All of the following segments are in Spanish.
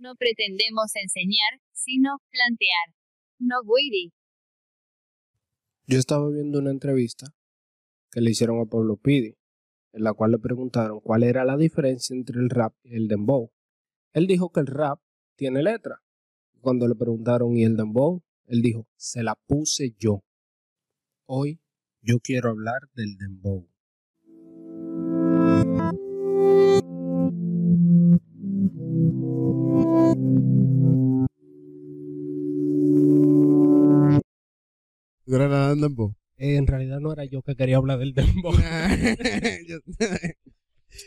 No pretendemos enseñar, sino plantear. No guiri. Yo estaba viendo una entrevista que le hicieron a Pablo Pidi, en la cual le preguntaron cuál era la diferencia entre el rap y el dembow. Él dijo que el rap tiene letra. Cuando le preguntaron ¿y el dembow? Él dijo, se la puse yo. Hoy yo quiero hablar del dembow. ¿Tú la de dembow? Eh, en realidad no era yo que quería hablar del dembow.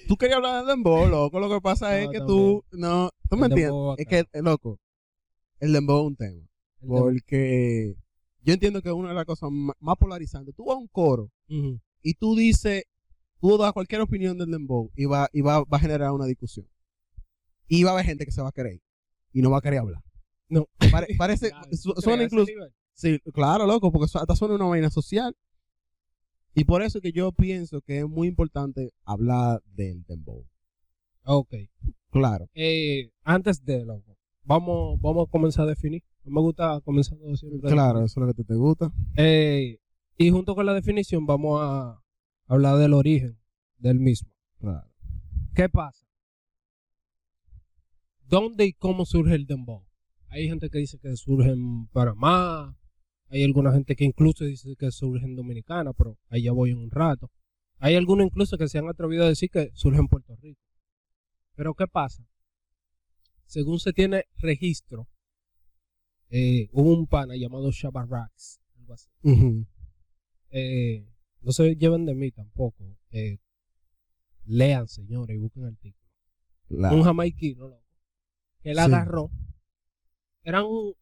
Tú querías hablar del dembow, loco. Lo que pasa es que también. tú, no, tú me entiendes. Es que, loco, el dembow es un tema. El dembow. Porque yo entiendo que es una de las cosas más polarizantes. Tú vas a un coro y tú dices, tú das cualquier opinión del dembow y va, y va, va a generar una discusión. Y va a haber gente que se va a querer y no va a querer hablar. No. Pare- parece, Ya, su- ¿tú suena incluso? Sí, claro, loco, porque hasta suena una vaina social. Y por eso que yo pienso que es muy importante hablar del dembow. Ok. Claro. Eh, antes de loco, vamos, vamos a comenzar a definir. No me gusta comenzar todo siempre. Claro, eso es lo que te, te gusta. Eh, y junto con la definición vamos a hablar del origen del mismo. Claro. ¿Qué pasa? ¿Dónde y cómo surge el dembow? Hay gente que dice que surge en Panamá, hay alguna gente que incluso dice que surge en Dominicana, pero ahí ya voy en un rato. Hay algunos incluso que se han atrevido a decir que surge en Puerto Rico. Pero ¿qué pasa? Según se tiene registro, eh, hubo un pana llamado Shabba Rax, algo así. Eh, no se lleven de mí tampoco. Eh, lean, señores, y busquen artículos. Claro. Un jamaiquino, loco. Que él Sí. agarró. Eran un-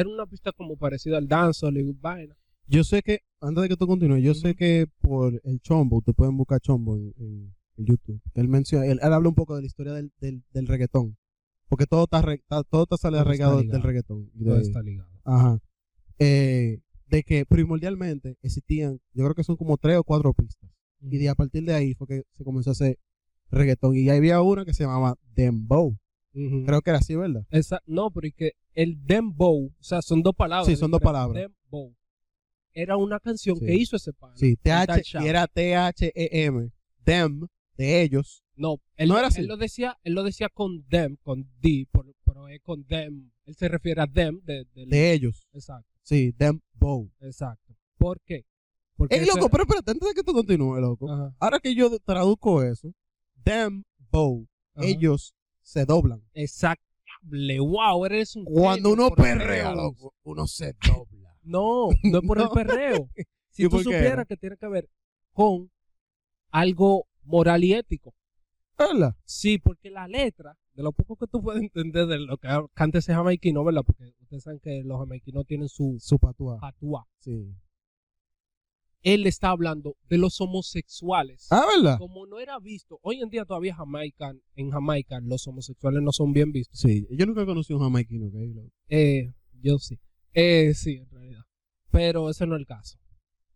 era una pista como parecida al dancehall y vaina. Yo sé que, antes de que tú continúes, yo sé que por el chombo, ustedes pueden buscar chombo en, en- en YouTube. Él menciona, él, él habla un poco de la historia del, del, del reggaetón. Porque todo está, re- está- todo está sale arraigado del reggaetón. Todo está ligado. Ajá. Eh, de que primordialmente existían, yo creo que son como tres o cuatro pistas. Y de a partir de ahí fue que se comenzó a hacer reggaetón. Y ahí había una que se llamaba Dembow. Creo que era así, ¿verdad? Esa- no, pero es que el dembow, o sea, son dos palabras. Sí, son dos palabras. Dembow. Era una canción Sí. que hizo ese pana. Sí, TH, y era T-H-E-M. Them, de ellos. No, él, No era así. él lo decía, él lo decía con them, con D, por- pero es con them. Él se refiere a them de, De ellos. Exacto, Sí, Dembow. exacto. ¿Por qué? Porque Ey, loco, era- pero espérate, antes de que tú continúes, loco. Ajá, Ahora que yo traduzco eso, Dembow, ajá. ellos se doblan. Wow, eres un Cuando uno perrea, loco, uno se dobla. No, no es por el perreo. Si ¿Y tú supieras que tiene que ver con algo moral y ético. ¿Verdad? Sí, porque la letra, de lo poco que tú puedes entender de lo que canta ese jamaiquino, ¿verdad? Porque ustedes saben que los jamaiquinos tienen su Su patuá. patuá. Sí. Él está hablando de los homosexuales. Ah, ¿verdad? Como no era visto, hoy en día todavía Jamaica, en Jamaica los homosexuales no son bien vistos. Sí, yo nunca conocí un jamaiquino. Eh, yo sí. Eh, sí, en realidad. Pero ese no es el caso.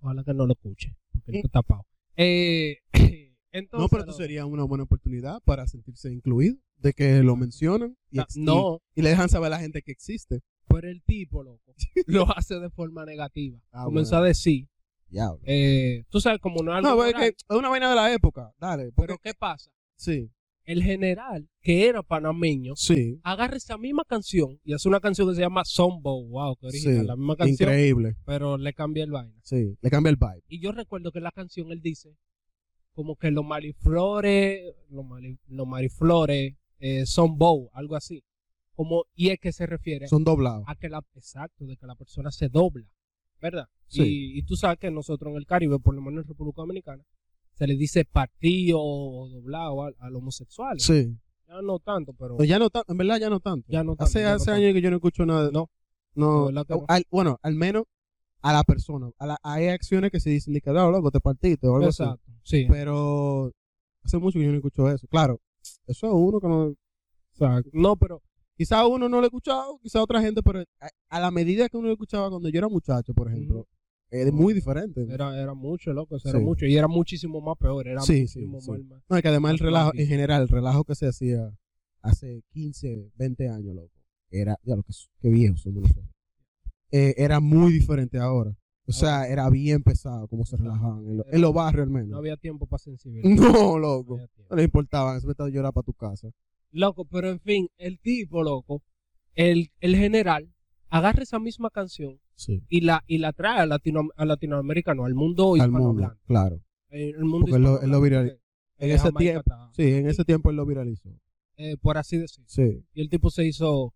Ojalá que no lo escuche, porque él Mm. está tapado. Eh, entonces, No, pero esto sería una buena oportunidad para sentirse incluido, de que lo mencionan y, Ah, ex- No, y, y le dejan saber a la gente que existe. pero el tipo, loco, lo hace de forma negativa. Ah, Comenzó bueno. a decir, Diablo. eh, tú sabes, como no es algo No, pero es que es una vaina de la época. Dale, porque, pero ¿qué pasa? sí, El general, que era panameño, sí, agarra esa misma canción y hace una canción que se llama Sombo, wow, que original, Sí, la misma canción, increíble. pero le cambia el vaina. Sí, le cambia el vibe. Y yo recuerdo que la canción él dice como que los mariflores, los, mari- los mariflores eh, son bow, algo así. Como, y es que se refiere Son doblados. a que la, exacto, de que la persona se dobla, ¿verdad? Sí. Y, y tú sabes que nosotros en el Caribe, por lo menos en República Dominicana, se le dice partido o doblado a, a los homosexuales. Sí. Ya no tanto, pero No, ya no en verdad ya no tanto. ya no tanto. hace ya no hace tanto. años que yo no escucho nada. de- No. No, no. al- bueno, al menos a la persona. A la- hay acciones que se dicen de que, "Ah, loco, te partiste o algo así. Exacto, sí. Pero hace mucho que yo no escucho eso. Claro, eso es uno que no. Exacto. No, pero Quizá uno no lo ha escuchado, quizá otra gente, pero a, a la medida que uno lo escuchaba cuando yo era muchacho, por ejemplo, Ujú. es muy diferente. era, era mucho, loco, eso era Sí. mucho. Y era muchísimo más peor, era Sí, muchísimo sí, sí. más- No, y que además el relajo, en general, el relajo que se hacía hace 15, 20 años, loco, era, ya lo que, qué viejos somos nosotros. Eh, era muy diferente ahora. O sea, era bien pesado como se relajaban en, lo- en los barrios al No menos. había tiempo para sensibilidad. No, No loco. tiempo. No le importaba, eso me estaba llorar para tu casa. Loco, pero en fin, el tipo, loco, el, el general, agarra esa misma canción Sí. y la, y la trae al latino, al latinoamericano, al mundo Al mundo, claro. Eh, El mundo él lo- él hispanohablante, porque, En ese tiempo, está, sí, en ese tiempo él lo viralizó. eh, por así decirlo. Sí. Y el tipo se hizo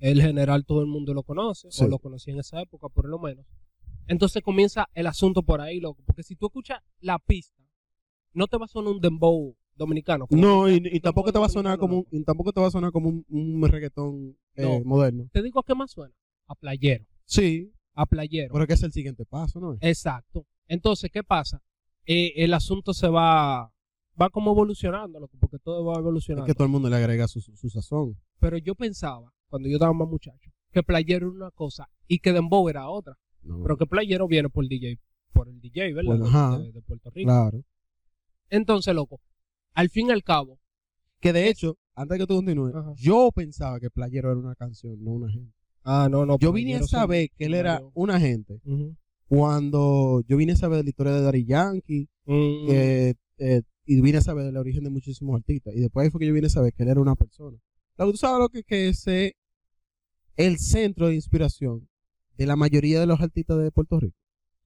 el general, todo el mundo lo conoce, Sí. o lo conocía en esa época, por lo menos. Entonces comienza el asunto por ahí, loco. Porque si tú escuchas la pista, no te va a sonar un dembow dominicano. No, y, y tampoco te va a sonar como un, y tampoco te va a sonar como un, un reggaetón eh, No. moderno. Te digo, ¿qué más suena? A playero. Sí, A playero. pero que es el siguiente paso, ¿no? Exacto. Entonces, ¿qué pasa? Eh, el asunto se va, va como evolucionando, loco, porque todo va Es evolucionando. que todo el mundo le agrega su, su, su sazón. Pero yo pensaba, cuando yo estaba más muchacho, que playero era una cosa y que dembow era otra. No, Pero que playero viene por el DJ, por el DJ, ¿verdad? Bueno, ajá. de, de Puerto Rico. claro. Entonces, loco, al fin y al cabo, Que de hecho, antes de que tú continúes, Ajá. yo pensaba que Playero era una canción, no una gente. ah, no, no. Yo vine a saber que él era una gente cuando yo vine a saber de la historia de Daddy Yankee Mm, que, eh, y vine a saber del origen de muchísimos artistas. Y después ahí fue que yo vine a saber que él era una persona. Tú sabes lo que, que es eh, el centro de inspiración de la mayoría de los artistas de Puerto Rico.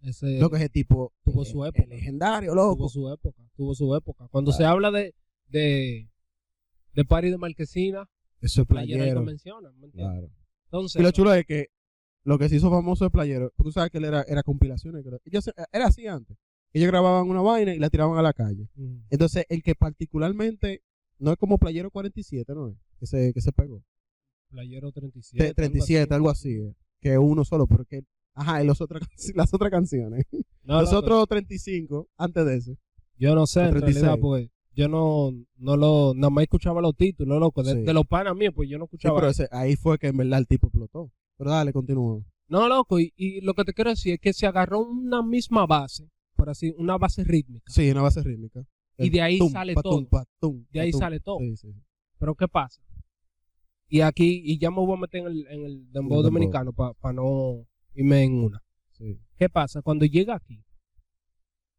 Ese Lo que es el tipo tuvo eh, su el época. legendario, loco. tuvo su época, tuvo su época. Cuando Claro. se habla de, de, de Party de Marquesina, Eso es playero lo mencionan, ¿me entiendes? Claro. Entonces, Y lo chulo es que lo que se hizo famoso de Playero, tú sabes que él era, era compilaciones. ellos, era así antes. Ellos grababan una vaina y la tiraban a la calle. Entonces, el que particularmente, no es como Playero 47, ¿no? es? Que se, que se pegó. Playero 37. Te- 37, algo así. eh, Que uno solo, porque, ajá, y los otros, las otras canciones. No, los loco, otros 35, antes de ese. Yo no sé, en 36. realidad, porque yo no, no lo, nada más escuchaba los títulos, loco, de, Sí. de los panas míos, pues yo no Sí, escuchaba. pero eso. ese- ahí fue que en verdad el tipo explotó. Pero dale, continúa. No, loco, y, y lo que te quiero decir es que se agarró una misma base, por así, una base rítmica. Sí, una base rítmica. Y de ahí sale patum, todo. patum, De ahí patum. sale todo. Sí, sí. Pero ¿qué pasa? Y aquí, y ya me voy a meter en el, en el dembow dembow. dominicano para no irme en una. sí. ¿Qué pasa? Cuando llega aquí,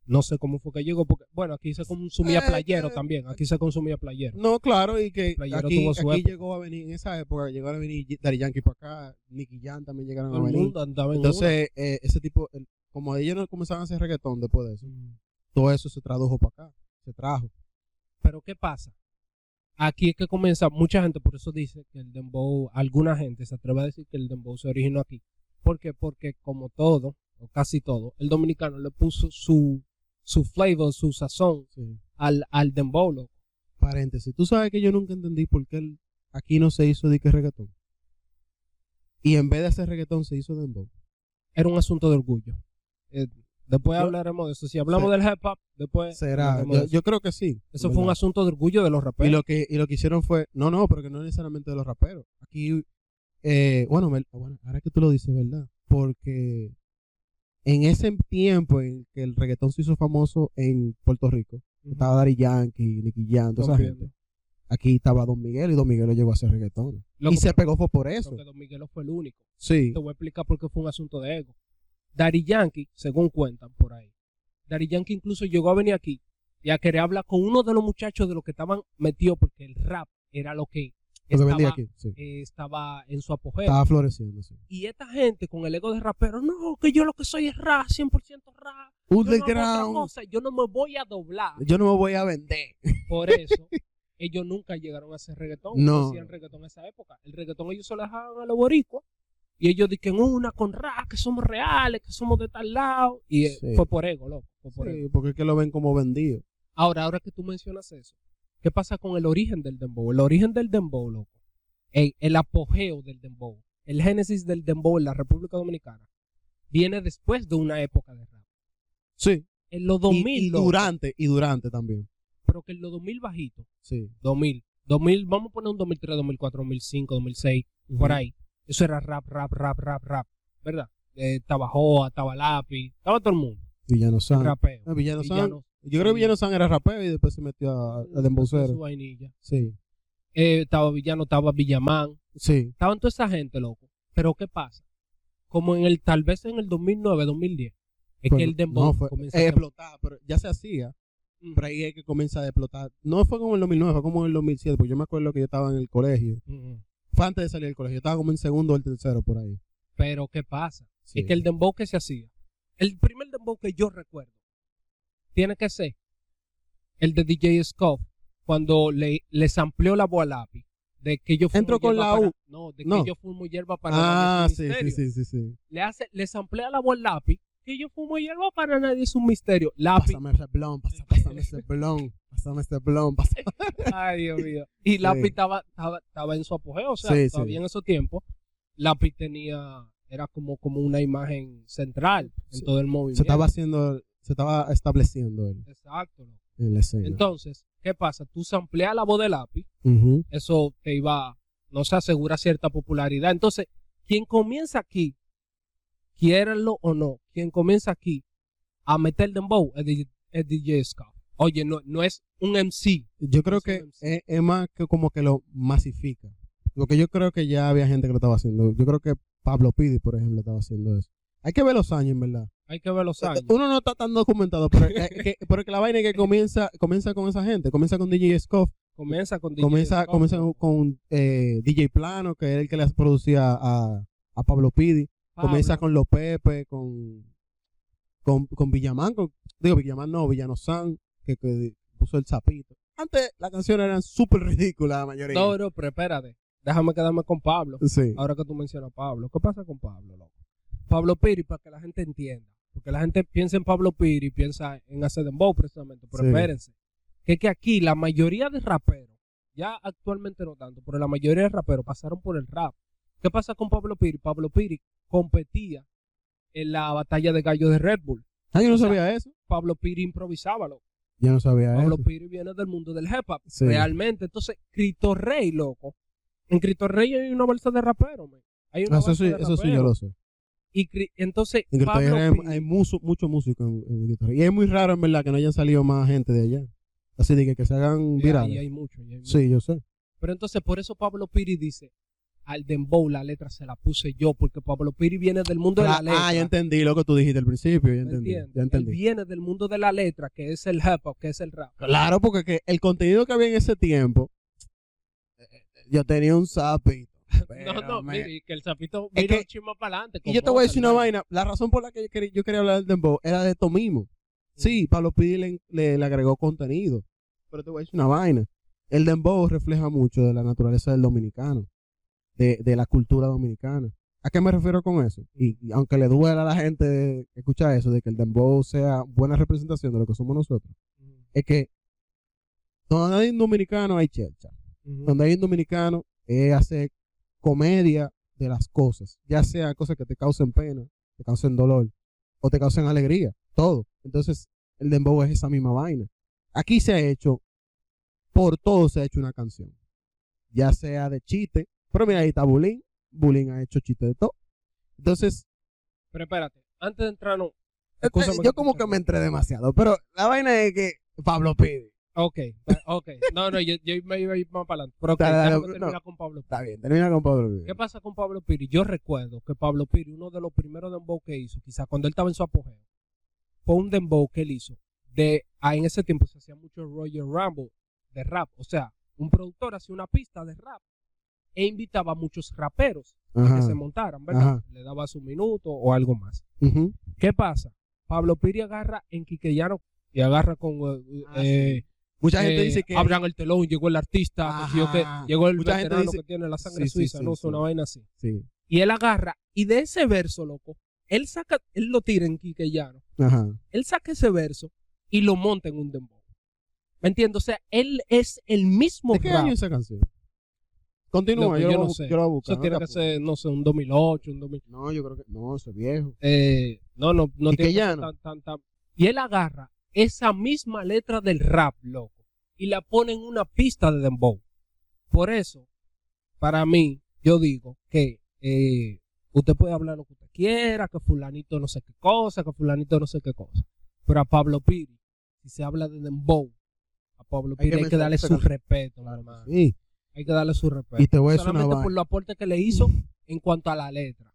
no sé cómo fue que llegó, porque, bueno, aquí se consumía Eh, playero eh, también, aquí se consumía playero. No, claro, y que Playero aquí, tuvo su aquí época. llegó a venir, en esa época, llegó a venir Daddy Yankee para acá, Nicky Jam también llegaron a venir. mundo andaba en una. Entonces, eh, ese tipo, el- como ellos no comenzaban a hacer reggaetón después de eso, Mm. todo eso se tradujo para acá, se trajo. Pero ¿qué pasa? Aquí es que comienza, mucha gente por eso dice que el dembow, alguna gente se atreve a decir que el dembow se originó aquí. ¿Por qué? Porque como todo, o casi todo, el dominicano le puso su, su flavor, su sazón Sí. al, al dembow, loco. Paréntesis, tú sabes que yo nunca entendí por qué el- aquí no se hizo dique reggaetón. Y en vez de hacer reggaetón se hizo dembow. Era un asunto de orgullo. Eh, después Yo- hablaremos de eso. Si hablamos del hip hop, después Será, yo, de creo que sí. Eso fue un asunto de orgullo de los Y raperos. lo que y lo que hicieron fue, no, no, porque no necesariamente de los raperos. Aquí, eh, bueno, me- bueno, ahora que tú lo dices, ¿verdad? Porque en ese tiempo en que el reggaetón se hizo famoso en Puerto Rico, estaba Daddy Yankee, Nicky Jam, toda esa gente. Aquí estaba Don Miguel y Don Miguel lo llevó a hacer reggaetón. Y se pegó fue por eso. Porque Don Miguelo fue el único. Sí. Te voy a explicar por qué fue un asunto de ego. Daddy Yankee, según cuentan por ahí, Daddy Yankee incluso llegó a venir aquí y a querer hablar con uno de los muchachos de los que estaban metidos porque el rap era lo que que vendía estaba, aquí. Sí. eh, estaba en su apogeo. Estaba floreciendo, sí. Y esta gente con el ego de rapero, no, que yo lo que soy es rap, 100% rap. Yo no, Underground. yo no me voy a doblar. Yo no me voy a vender. Por eso, ellos nunca llegaron a hacer reggaetón. No. Hacían reggaetón en esa época. El reggaetón ellos se lo dejaban a los boricuas. Y ellos dicen una con rap, que somos reales, que somos de tal lado. Y eh, Sí. fue por ego, loco. Fue por ego. Sí, porque es que lo ven como vendido. Ahora, ahora que tú mencionas eso, ¿qué pasa con el origen del dembow? El origen del dembow, loco. El, el apogeo del dembow. El génesis del dembow en la República Dominicana. Viene después de una época de rap. Sí. En los Y- 2000, y, durante, y durante también. pero que en los 2000 bajito. Sí. 2000. 2000, vamos a poner un 2003, 2004, 2005, 2006, por Ujú. ahí. Eso era rap, rap, rap, rap, rap. ¿Verdad? Eh, estaba Joa, estaba Lápiz, estaba todo el mundo. Villano San. Rapeo. Ah, Villano San. Yo creo que Villano San era rapeo y después se metió a, a Su vainilla. Sí. eh, estaba Villano, estaba Villamán, Sí. estaban toda esa gente, loco. Pero ¿qué pasa? Como en el, tal vez en el 2009, 2010, es Pues que el no, dembow no, fue- comienza eh, a explotar, pero ya se hacía. Mm. Pero ahí es que comienza a explotar. No fue como en el 2009, fue como en el 2007, porque yo me acuerdo que yo estaba en el colegio. Mm. Fue antes de salir del colegio, yo estaba como en segundo o el tercero por ahí. Pero ¿qué pasa? Sí. Es que el dembow que se hacía, el primer dembow que yo recuerdo, tiene que ser el de DJ Scoff, cuando le, les amplió la voz a lápiz, de que yo fumo Entró con la para- U. No, de No. que yo fumo hierba para Ah, sí, sí, sí, sí, sí. Le hace, les amplía la voz lápiz, que yo fumo hierba para nadie es un misterio. Lápiz, Pásame ese blon, pasa- pásame ese blon, pásame ese blon, pásame. ay Dios mío. Y lápiz Sí. estaba, estaba, estaba en su apogeo, o sea, Sí, todavía sí. en esos tiempos, lápiz tenía, era como, como una imagen central en Sí. todo el movimiento. Se estaba haciendo, se estaba estableciendo él Exacto. loco. en la escena. Entonces, ¿qué pasa? Tú sampleas la voz de lápiz, eso te iba, no se asegura cierta popularidad. Entonces, quien comienza aquí, quiéranlo o no, quien comienza aquí a meter dembow es, DJ es DJ Ska. Oye, no, no es un MC. Yo creo que es- es, es más que como que lo masifica. Porque yo creo que ya había gente que lo estaba haciendo. Yo creo que Pablo Pidi, por ejemplo, estaba haciendo eso. Hay que ver los años, en verdad. Hay que ver los años. Uno no está tan documentado, pero, eh, que, pero que la vaina es que comienza, comienza con esa gente. Comienza con DJ Scoff, Comienza con DJ comienza, comienza con eh, DJ Plano, que era el que le producía a, a Pablo Pidi. Pablo. Comienza con Los Pepe, con, con, con Villamán, con- digo Villamán no, Villano San, que, que puso el zapito. Antes las canciones eran súper ridículas, la mayoría. No, no, pero espérate. Déjame quedarme con Pablo. Sí. Ahora que tú mencionas a Pablo. ¿Qué pasa con Pablo, loco? Pablo Piri, para que la gente entienda. Porque la gente piensa en Pablo Piri y piensa en hacer dembow precisamente. Pero Sí. espérense. Que es que aquí la mayoría de raperos, ya actualmente no tanto, pero la mayoría de raperos pasaron por el rap. ¿Qué pasa con Pablo Piri? Pablo Piri competía en la batalla de gallos de Red Bull. Ah, yo no o sea, sabía eso. Pablo Piri improvisaba, loco. Yo no sabía Pablo eso. Piri viene del mundo del hip hop, Sí. realmente. Entonces, Cristo Rey, loco. En Cristo Rey hay una bolsa de rapero, man. Hay una Eso bolsa sí, de eso sí yo lo sé. Y entonces, En Pablo hay, hay mucho, mucho músico en, en. Y es muy raro, en verdad, que no hayan salido más gente de allá. Así de que, que se hagan y virales. hay mucho, y hay mucho. Sí, yo sé. Pero entonces, por eso Pablo Piri dice, al dembow la letra se la puse yo, porque Pablo Piri viene del mundo de la letra. ah, ya entendí lo que tú dijiste al principio. Ya ¿me entendí. Ya Él entendí. viene del mundo de la letra, que es el hip hop, que es el rap. Claro, porque que el contenido que había en ese tiempo, eh, yo tenía un zapito. no, pero no, mire, que el sapito Es vino que- un chisme para adelante. Y yo te voy a decir una vaina. La razón por la que yo quería, yo quería hablar del dembow era de esto mismo. Sí, Pablo Pidi le, le- le agregó contenido. Pero te voy a decir una vaina. El dembow refleja mucho de la naturaleza del dominicano. De, de la cultura dominicana. ¿A qué me refiero con eso? Y, y aunque le duela a la gente escuchar eso, de que el dembow sea buena representación de lo que somos nosotros, es que donde hay un dominicano hay chelcha. Donde hay un dominicano es hacer comedia de las cosas, ya sea cosas que te causen pena, te causen dolor o te causen alegría, todo. Entonces, el dembow es esa misma vaina. Aquí se ha hecho, por todo se ha hecho una canción, ya sea de chiste, pero mira, ahí está Bulín, Bulín ha hecho chiste de todo. Entonces, Pero espérate, antes de entrar, no. yo como que me entré demasiado, pero la vaina es que Pablo pide. Ok, ok. No, no, yo, yo me iba a ir más para adelante. Pero ok, Dale, dale, déjame no. terminar con Pablo Piri. Está bien, termina con Pablo Pidi. ¿Qué pasa con Pablo Piri? Yo recuerdo que Pablo Piri, uno de los primeros dembow que hizo, quizás cuando él estaba en su apogeo, fue un dembow que él hizo. De, ah, en ese tiempo se hacía mucho Roger Rambo de rap. O sea, un productor hacía una pista de rap e invitaba a muchos raperos a Ajá. que se montaran, ¿verdad? Ajá. Le daba su minuto o algo más. ¿Qué pasa? Pablo Piri agarra en Quiqueyano y agarra con... eh, Ah, eh, Mucha gente eh, dice que abran el telón, llegó el artista, que llegó el Mucha gente veterano dice- que tiene la sangre Sí, suiza, sí, no, es sí. una vaina así. sí. Y él agarra, y de ese verso, loco, él saca, él lo tira en Quiqueyano, Ajá. él saca ese verso y lo monta en un dembow. ¿Me entiendes? O sea, él es el mismo ¿De qué rap. año esa canción? Continúa, yo, no sé. yo lo buscar. Eso tiene no que te ser, no sé, un 2008, un 2000. apures. No, yo creo que. No, eso es viejo. Eh, no, no, no tiene que ser Quiqueyano. tan, tan, tan. Y él agarra esa misma letra del rap, loco, y la pone en una pista de dembow. Por eso, para mí, yo digo que eh, usted puede hablar lo que usted quiera, que fulanito no sé qué cosa, que fulanito no sé qué cosa. Pero a Pablo Piri, si se habla de dembow, a Pablo Hay Piri que hay que darle su respeto, hermano. Sí. Hay que darle su respeto. Y te voy a decir una Solamente por vaina. los aportes que le hizo en cuanto a la letra.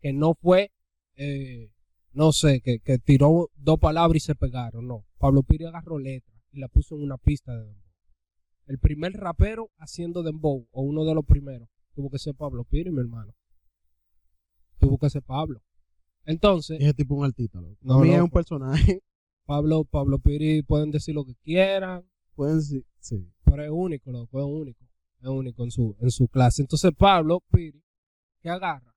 Que no fue, eh, no sé, que, que tiró dos palabras y se pegaron. No. Pablo Piri agarró letra y la puso en una pista de dembow. El primer rapero haciendo dembow, o uno de los primeros, tuvo que ser Pablo Piri, mi hermano. Tuvo que ser Pablo. Entonces, Ese tipo es un artista, loco. No, es un personaje. Pablo, Pablo Piri pueden decir lo que quieran, Pueden decir, sí. pero es único, loco, es único. Es único en su, en su clase. Entonces Pablo Piri, que agarra,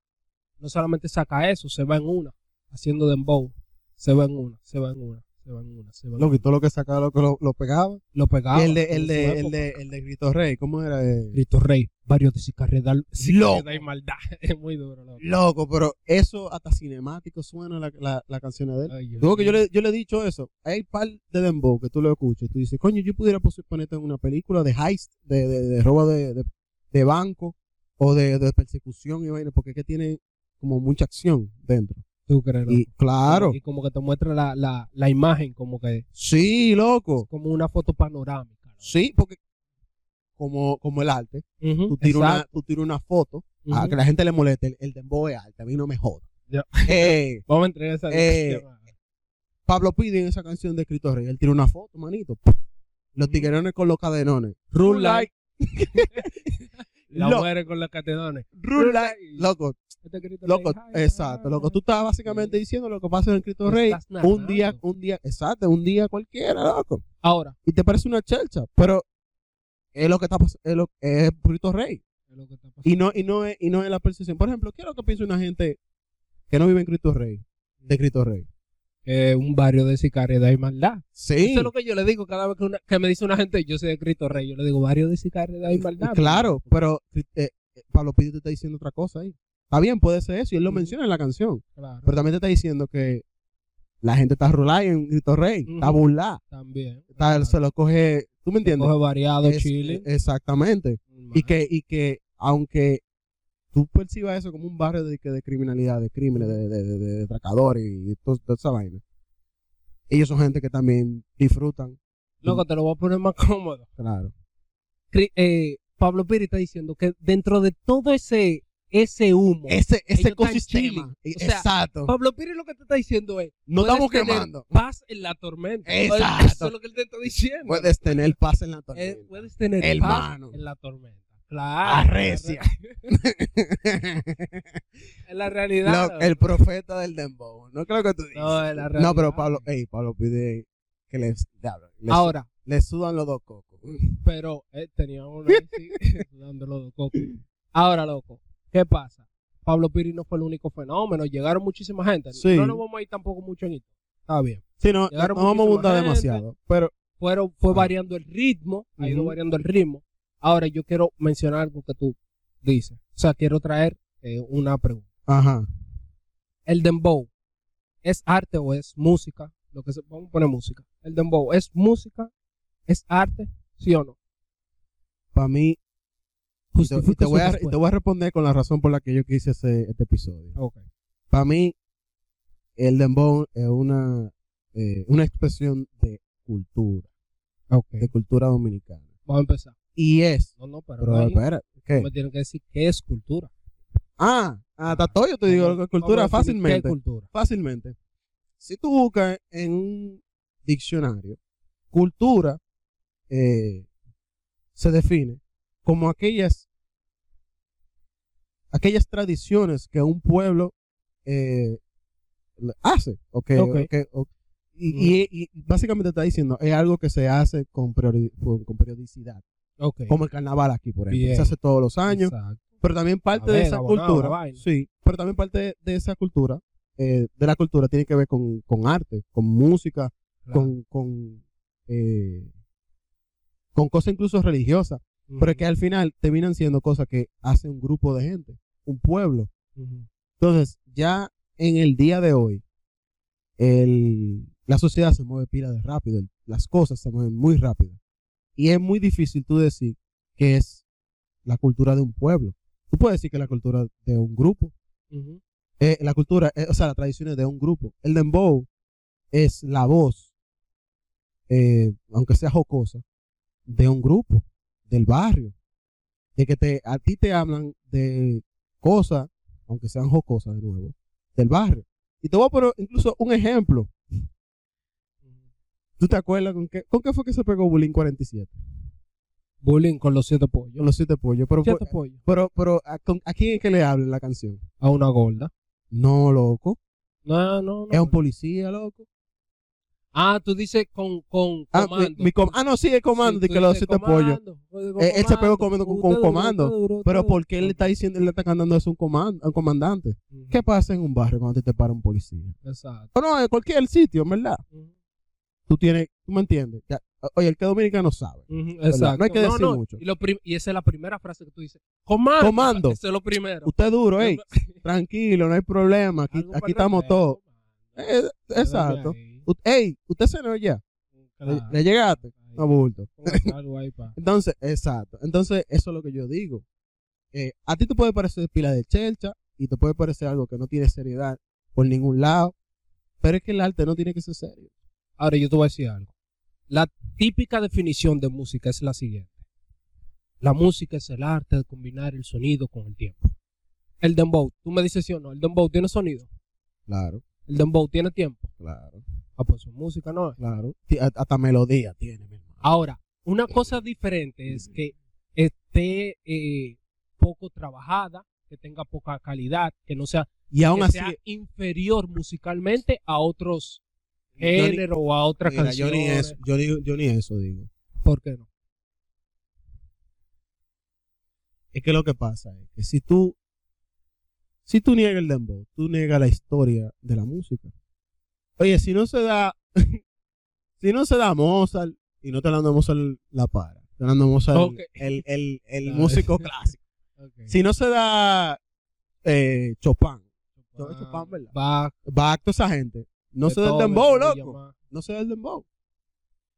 no solamente saca eso, se va en una, haciendo dembow, se va en una, se va en una, se va en una, se va en Lo una. que todo lo que sacaba, lo que lo, lo pegaba. Lo pegaba. y el de, el de, el de, el de Grito Rey, ¿cómo era? Eh, Cristo Rey, varios de cicarreda, Loco. y maldad. Es muy duro, loco. Loco, pero eso hasta cinemático suena la, la, la canción de él. Ay, Luego que yo le, yo le he dicho eso, hay par de dembow que tú lo escuchas y tú dices, coño, yo pudiera ponerte en una película de heist, de, de, de robo de, de, de banco o de, de persecución y vaina, porque es que tiene como mucha acción dentro. ¿Tú crees, Y claro, Y como que te muestra la, la, la imagen, como que, sí, loco, como una foto panorámica. loco. sí, porque como, como el arte, Ujú, tú tiras una, tú tiras una foto a que la gente le moleste, el, el dembow es arte, a mí no me joda. Eh, Vamos a entregar esa Eh. Pablo pide en esa canción de Escritor Rey, él tira una foto, manito. Los tiguerones con los cadenones. Rule like, La lo- muere con los catedones. rule like. Loco, Este loco, de, "Ay, exacto, loco. Tú ay". estás básicamente diciendo lo que pasa en Escritor Lo Rey. Un día, un día, exacto, un día cualquiera, loco. Ahora, Y te parece una chelcha, pero es lo que está pasando, es, lo, es Escritor Rey. es lo que está pasando. Y no, y no es, y no es la percepción. Por ejemplo, ¿qué es lo que piensa una gente que no vive en Cristo Rey? De Cristo Rey. Eh, un barrio de sicariedad y maldad. Sí. Eso es lo que yo le digo cada vez que, una- que me dice una gente, yo soy de Cristo Rey, yo le digo barrio de sicariedad y maldad. Claro, pero eh, eh, Pablo Pidi te está diciendo otra cosa ahí. Está bien, puede ser eso, y él lo Ujú. menciona en la canción. Claro, Pero también te está diciendo que la gente está rulada en Cristo Rey, está burlada, también. está- Claro. se lo coge, ¿tú me entiendes? Coge variado Es- chile. Exactamente. Y que, y que aunque tú percibas eso como un barrio de, que de criminalidad, de crímenes, de, de, de, atracadores y toda esa vaina, ellos son gente que también disfrutan. Loco, te lo voy a poner más cómodo. Claro. Cri- eh, Pablo Piri está diciendo que dentro de todo ese, ese humo, Ese, ese ecosistema. O sea, Exacto. Pablo Piri lo que te está diciendo es, No estamos quemando. paz en la tormenta. Exacto. Eso es lo que él te está diciendo. Puedes tener paz en la Eh, tormenta. puedes tener Hermano. paz en la tormenta. Claro. Arrecia. Es la realidad. Lo- el profeta del dembow. No creo que tú dices. No, es la No, realidad. pero Pablo, ey, Pablo pide que les, diablo, le, Ahora, le sudan los dos cocos. pero eh, tenía uno ahí, sí, dándolo de coco. Ahora, loco, ¿qué pasa? Pablo Piri no fue el único fenómeno. Llegaron muchísima gente. Sí. No nos vamos a ir tampoco mucho en esto. Está bien. Sí, no, no, no vamos a abundar demasiado. Pero, fue Ah. variando el ritmo. Ha ido variando el ritmo. Ahora, yo quiero mencionar algo que tú dices. O sea, quiero traer eh, una pregunta. ajá. el dembow es arte o es música, lo que se vamos a poner música. El dembow es música, es arte, sí o no. Para mí, y te, te voy a, te voy a responder con la razón por la que yo quise hacer este episodio. Ok. Para mí, el dembow es una, eh, una expresión de cultura, ok. de cultura dominicana. Vamos a empezar. Y es, No, no, pero, pero espera, ¿qué? me tienen que decir qué es cultura. Ah, hasta todo yo te digo cultura definir ¿Qué fácilmente. cultura? Fácilmente. Si tú buscas en un diccionario, cultura eh, se define como aquellas aquellas tradiciones que un pueblo eh, hace. o que- Ok. o que- o- y, y- y básicamente está diciendo, es algo que se hace con, priori- con- con periodicidad. Como el carnaval aquí, por ejemplo. Bien. Se hace todos los años. Exacto. Pero también parte de esa cultura, sí, pero también parte de, de esa cultura, eh, de la cultura, tiene que ver con, con arte, con música, Claro. con, con, eh, con cosas incluso religiosas, Ujú, pero es que al final terminan siendo cosas que hace un grupo de gente, un pueblo. Entonces, ya en el día de hoy, el, la sociedad se mueve pila de rápido, el- las cosas se mueven muy rápido. Y es muy difícil tú decir que es la cultura de un pueblo. Tú puedes decir que es la cultura de un grupo. Eh, la cultura, eh, o sea, las tradiciones de un grupo. El dembow es la voz, eh, aunque sea jocosa, de un grupo, del barrio. de que te, a ti te hablan de cosas, aunque sean jocosas de nuevo, del barrio. Y te voy a poner incluso un ejemplo. ¿Tú te acuerdas con qué, con qué fue que se pegó Bullying 47? Bullying con los siete pollos. Con los siete pollos. Pero, siete pollos. pero, pero ¿a, con- ¿a quién es que le habla la canción? A una gorda. No, loco. No, no, no. Es un policía, loco. Ah, tú dices con, con Ah, mi- comando. mi com- ah, no, sí, es comando, Sí, de que los siete pollos. comando, Eh, él se pegó comando, comiendo con- con comando. duro, Pero ¿por qué él le está diciendo, él le está cantando eso a un, coman- a un comandante? ¿Qué pasa en un barrio cuando te, te para un policía? Exacto. O no, en cualquier sitio, en verdad. Tú tienes, tú me entiendes. Ya, oye, el que dominicano sabe. Exacto. No hay que decir mucho. Y, lo y esa es la primera frase que tú dices. Comando. Comando. Eso es lo primero. Usted es duro, ey, tranquilo, no hay problema. Aquí, aquí estamos todos. Eh, exacto. U- Ey, ¿usted se nos ya? ¿Le, claro. le llegaste? Ahí. No, bulto. Entonces, exacto. Entonces, eso es lo que yo digo. Eh, a ti te puede parecer pila de chelcha y te puede parecer algo que no tiene seriedad por ningún lado, pero es que el arte no tiene que ser serio. Ahora yo te voy a decir algo. La típica definición de música es la siguiente. La música es el arte de combinar el sonido con el tiempo. El dembow, tú me dices sí o no, el dembow tiene sonido, Claro, el dembow tiene tiempo. claro, Ah, pues su música no es. claro. Hasta melodía tiene, mi hermano. Ahora, una cosa diferente es que esté eh, poco trabajada, que tenga poca calidad, que no sea, Y aún que así, sea inferior musicalmente a otros géneros o a otras mira, yo ni eso, yo ni, yo ni eso digo. ¿Por qué no? Es que lo que pasa es que si tú, si tú niegas el dembow, tú niegas la historia de la música. Oye, si no se da, si no se da Mozart, y no te hablando de Mozart la para, te hablando de Mozart el, el, el músico clásico. Si no se da eh, Chopin, Chopin, Chopin, ¿verdad? Bach, Bach, toda esa gente, no se da el Beethoven, dembow, loco. Más. no se da el dembow.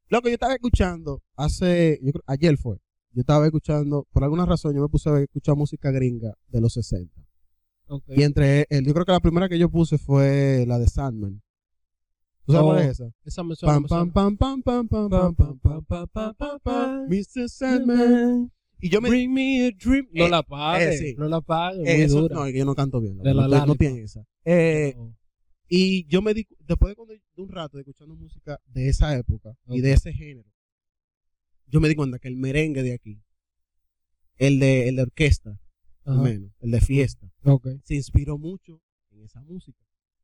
Loco, yo estaba escuchando hace, yo creo, ayer fue, yo estaba escuchando, por alguna razón yo me puse a escuchar música gringa de los 60. Ok. Y entre, el, yo creo que la primera que yo puse fue la de Sandman. ¿Tú sabes Oh, cuál es esa? Esa me suena, Pam, pam, pam, pam, pam, pam, pam, pam, pam, pam, pam, pam, pam, Mr. Sandman. Y yo me... Bring me a dream. No Eh, la pague, eh, sí. no la pague, muy eh, eso, dura. no, yo no canto bien. No, tiene esa. Eh. Y yo me di, después de, cuando- de un rato de escuchando música de esa época y de ese género, yo me di cuenta que el merengue de aquí, el de, el de orquesta, al menos, el de fiesta, se inspiró mucho en esa música,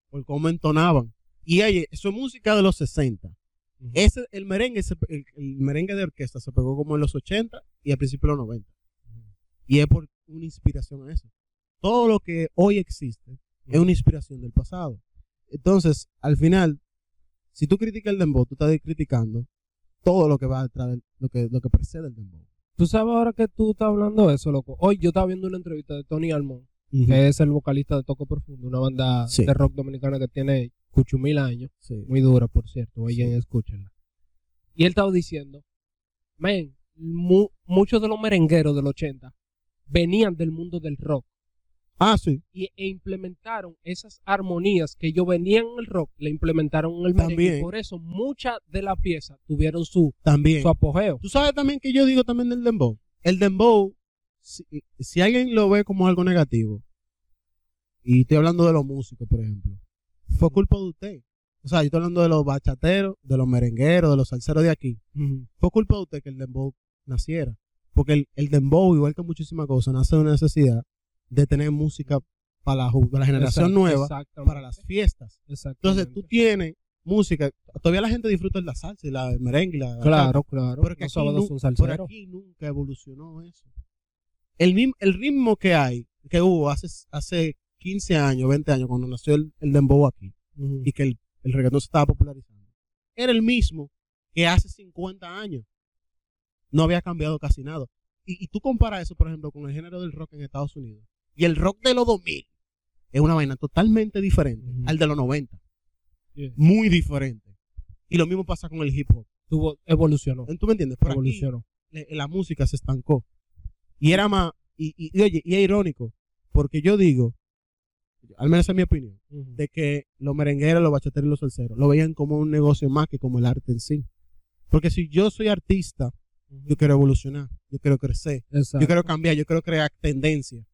por cómo entonaban. Y oye, eso es música de los 60. Ujú. Ese, el merengue, el, el merengue de orquesta se pegó como en los 80 y al principio de los 90. Y es por una inspiración a eso. Todo lo que hoy existe es una inspiración del pasado. Entonces, al final, si tú criticas el dembow, tú estás criticando todo lo que va detrás de lo que, lo que precede el dembow. Tú sabes ahora que tú estás hablando de eso, loco. Hoy yo estaba viendo una entrevista de Tony Almond, que es el vocalista de Toco Profundo, una banda Sí. de rock dominicana que tiene cucho mil años. Sí. Muy dura, por cierto. Vayan Sí. y escúchenla. Y él estaba diciendo, men, mu- muchos de los merengueros del 80 venían del mundo del rock Ah, sí. y, e implementaron esas armonías que ellos venían en el rock, le implementaron en el merengue. También. Y por eso muchas de las piezas tuvieron su, También. su apogeo. Tú sabes también que yo digo también del dembow. El dembow, si, si alguien lo ve como algo negativo, y estoy hablando de los músicos, por ejemplo, fue culpa de usted. O sea, yo estoy hablando de los bachateros, de los merengueros, de los salseros de aquí. Fue culpa de usted que el dembow naciera. Porque el, el dembow, igual que muchísimas cosas, nace de una necesidad de tener música para la, ju- para la generación nueva, para las fiestas. Entonces tú tienes música, todavía la gente disfruta de la salsa y la merengue la Claro, claro. Pero aquí por aquí nunca evolucionó eso. El, el ritmo que hay, que hubo hace, hace 15 años, 20 años, cuando nació el, el dembow aquí, y que el, el reggaetón se estaba popularizando, era el mismo que hace 50 años. No había cambiado casi nada. Y, y tú comparas eso, por ejemplo, con el género del rock en Estados Unidos. Y el rock de los 2000 es una vaina totalmente diferente al de los 90. Yeah. Muy diferente. Y lo mismo pasa con el hip hop. Tuvo, evolucionó. ¿Tú me entiendes? Por Evolucionó. la música se estancó. Y era más, y, y- y oye, y es irónico, porque yo digo, al menos en mi opinión, de que los merengueros, los bachateros y los salseros lo veían como un negocio más que como el arte en sí. Porque si yo soy artista yo quiero evolucionar, yo quiero crecer, Exacto. yo quiero cambiar, yo quiero crear tendencia,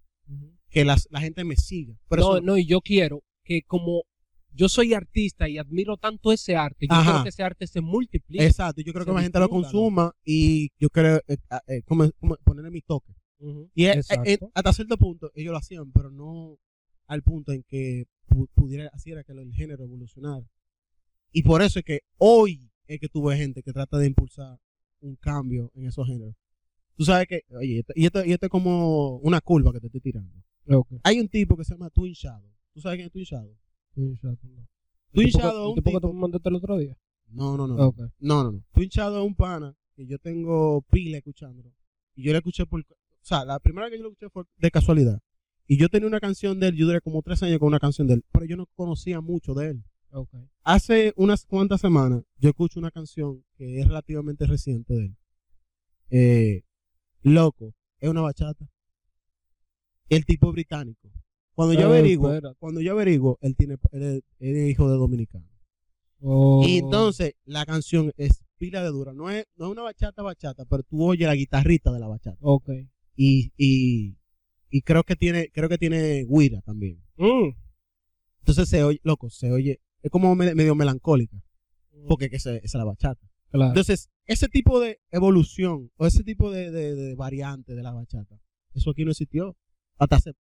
Que las- la gente me siga. No, eso- no, y yo quiero que como yo soy artista y admiro tanto ese arte, yo Ajá. quiero que ese arte se multiplique. Exacto, yo creo que más gente lo consuma y yo quiero eh, ah, eh, como- como ponerle mi toque. Ujú. Y es- hasta cierto punto ellos lo hacían, pero no al punto en que pu- pudiera era que el género evolucionara. Y por eso es que hoy es que tuve gente que trata de impulsar un cambio en esos géneros. Tú sabes que, oye, y esto, y esto es como una curva que te estoy tirando. Ok. Hay un tipo que se llama Twin Shadow. ¿Tú sabes quién es Twin Shadow? Twin Shadow, no. Twin ¿El tipo que- Shadow es un tipo que tipo- tú me mandaste el otro día? No, no, no. Ok. No, no, no. Twin Shadow es un pana que yo tengo pila escuchándolo. Y yo lo escuché por. O sea, la primera vez que yo lo escuché fue de casualidad. Y yo tenía una canción de él, yo duré como tres años con una canción de él, pero yo no conocía mucho de él. Ok. Hace unas cuantas semanas yo escucho una canción que es relativamente reciente de él. Eh, Loco, es una bachata. El tipo británico. Cuando yo Eh, averiguo, cuando yo averiguo, él tiene, él es, él es hijo de dominicano. Oh. Y entonces la canción es pila de dura. No es, no es una bachata bachata, pero tú oyes la guitarrita de la bachata. Ok. Y, y, y creo que tiene, creo que tiene guira también. Mm. Entonces se oye, loco, se oye, es como me- medio melancólica, porque que se- esa es la bachata. Claro. Entonces, ese tipo de evolución, o ese tipo de, de, de variante de la bachata, eso aquí no existió. Hasta, hasta,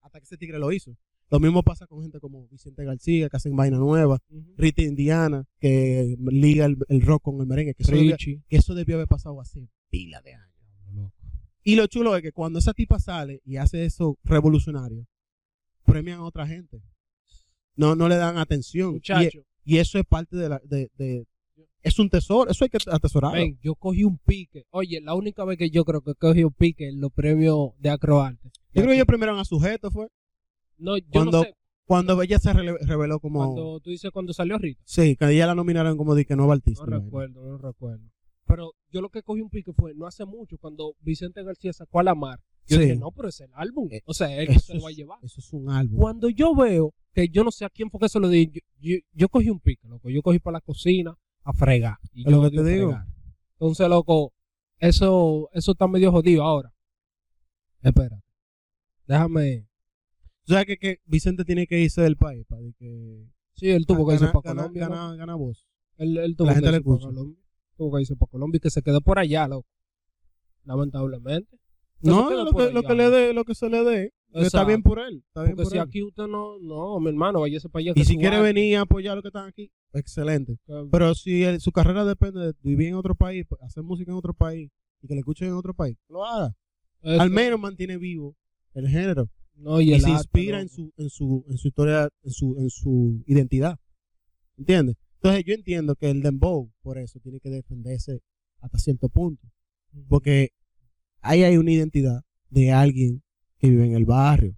hasta que ese tigre lo hizo. Lo mismo pasa con gente como Vicente García, que hacen vaina nueva. Rita Indiana, que liga el, el rock con el merengue, que eso, debió, que eso debió haber pasado hace pila de años. Y lo chulo es que cuando esa tipa sale y hace eso revolucionario, premian a otra gente. No, no le dan atención. Y, Muchacho, y eso es parte de la, de, de- es un tesoro, eso hay que atesorarlo. ven, yo cogí un pique. Oye, la única vez que yo creo que cogí un pique en los premios de Acroarte. Yo creo que ellos premiaron a sujeto fue No, yo cuando- no sé. cuando ella se reveló como Cuando tú dices cuando salió Rita. sí, que ella la nominaron como de que nueva artista. No recuerdo, no recuerdo. Pero yo lo que cogí un pique fue no hace mucho cuando Vicente García sacó a la mar. Yo Sí. dije, no, pero es el álbum. Eh, O sea, él que se lo va a llevar. eso es un álbum. Cuando yo veo que yo no sé a quién fue que se lo di, yo, yo, yo cogí un pique, loco. Yo cogí para la cocina a fregar. Y Es lo que te digo. Entonces, loco, eso, eso está medio jodido ahora. Espera. Déjame. O sea que, que Vicente tiene que irse del país para que Sí, él tuvo que irse para Colombia. gana- loco. gana voz. Él, él tuvo La que gente le irse para. Colombia. Tuvo que irse para Colombia y que se quedó por allá, loco. Lamentablemente. Que No, lo que, lo que le dé, lo que se le dé. Está bien por él. Está bien Porque por si él. aquí usted no, no, mi hermano, váyase para allá. y que si quiere venir a apoyar a los que están aquí, excelente. Pero si su carrera depende de vivir en otro país, pues, hacer música en otro país y que le escuchen en otro país, lo haga. eso- Al menos mantiene vivo el género no, y, y, se arte, inspira en su, en su, en su historia, en su, en su identidad. ¿Entiendes? Entonces yo entiendo que el dembow, por eso, tiene que defenderse hasta cierto punto. Porque ahí hay una identidad de alguien que vive en el barrio.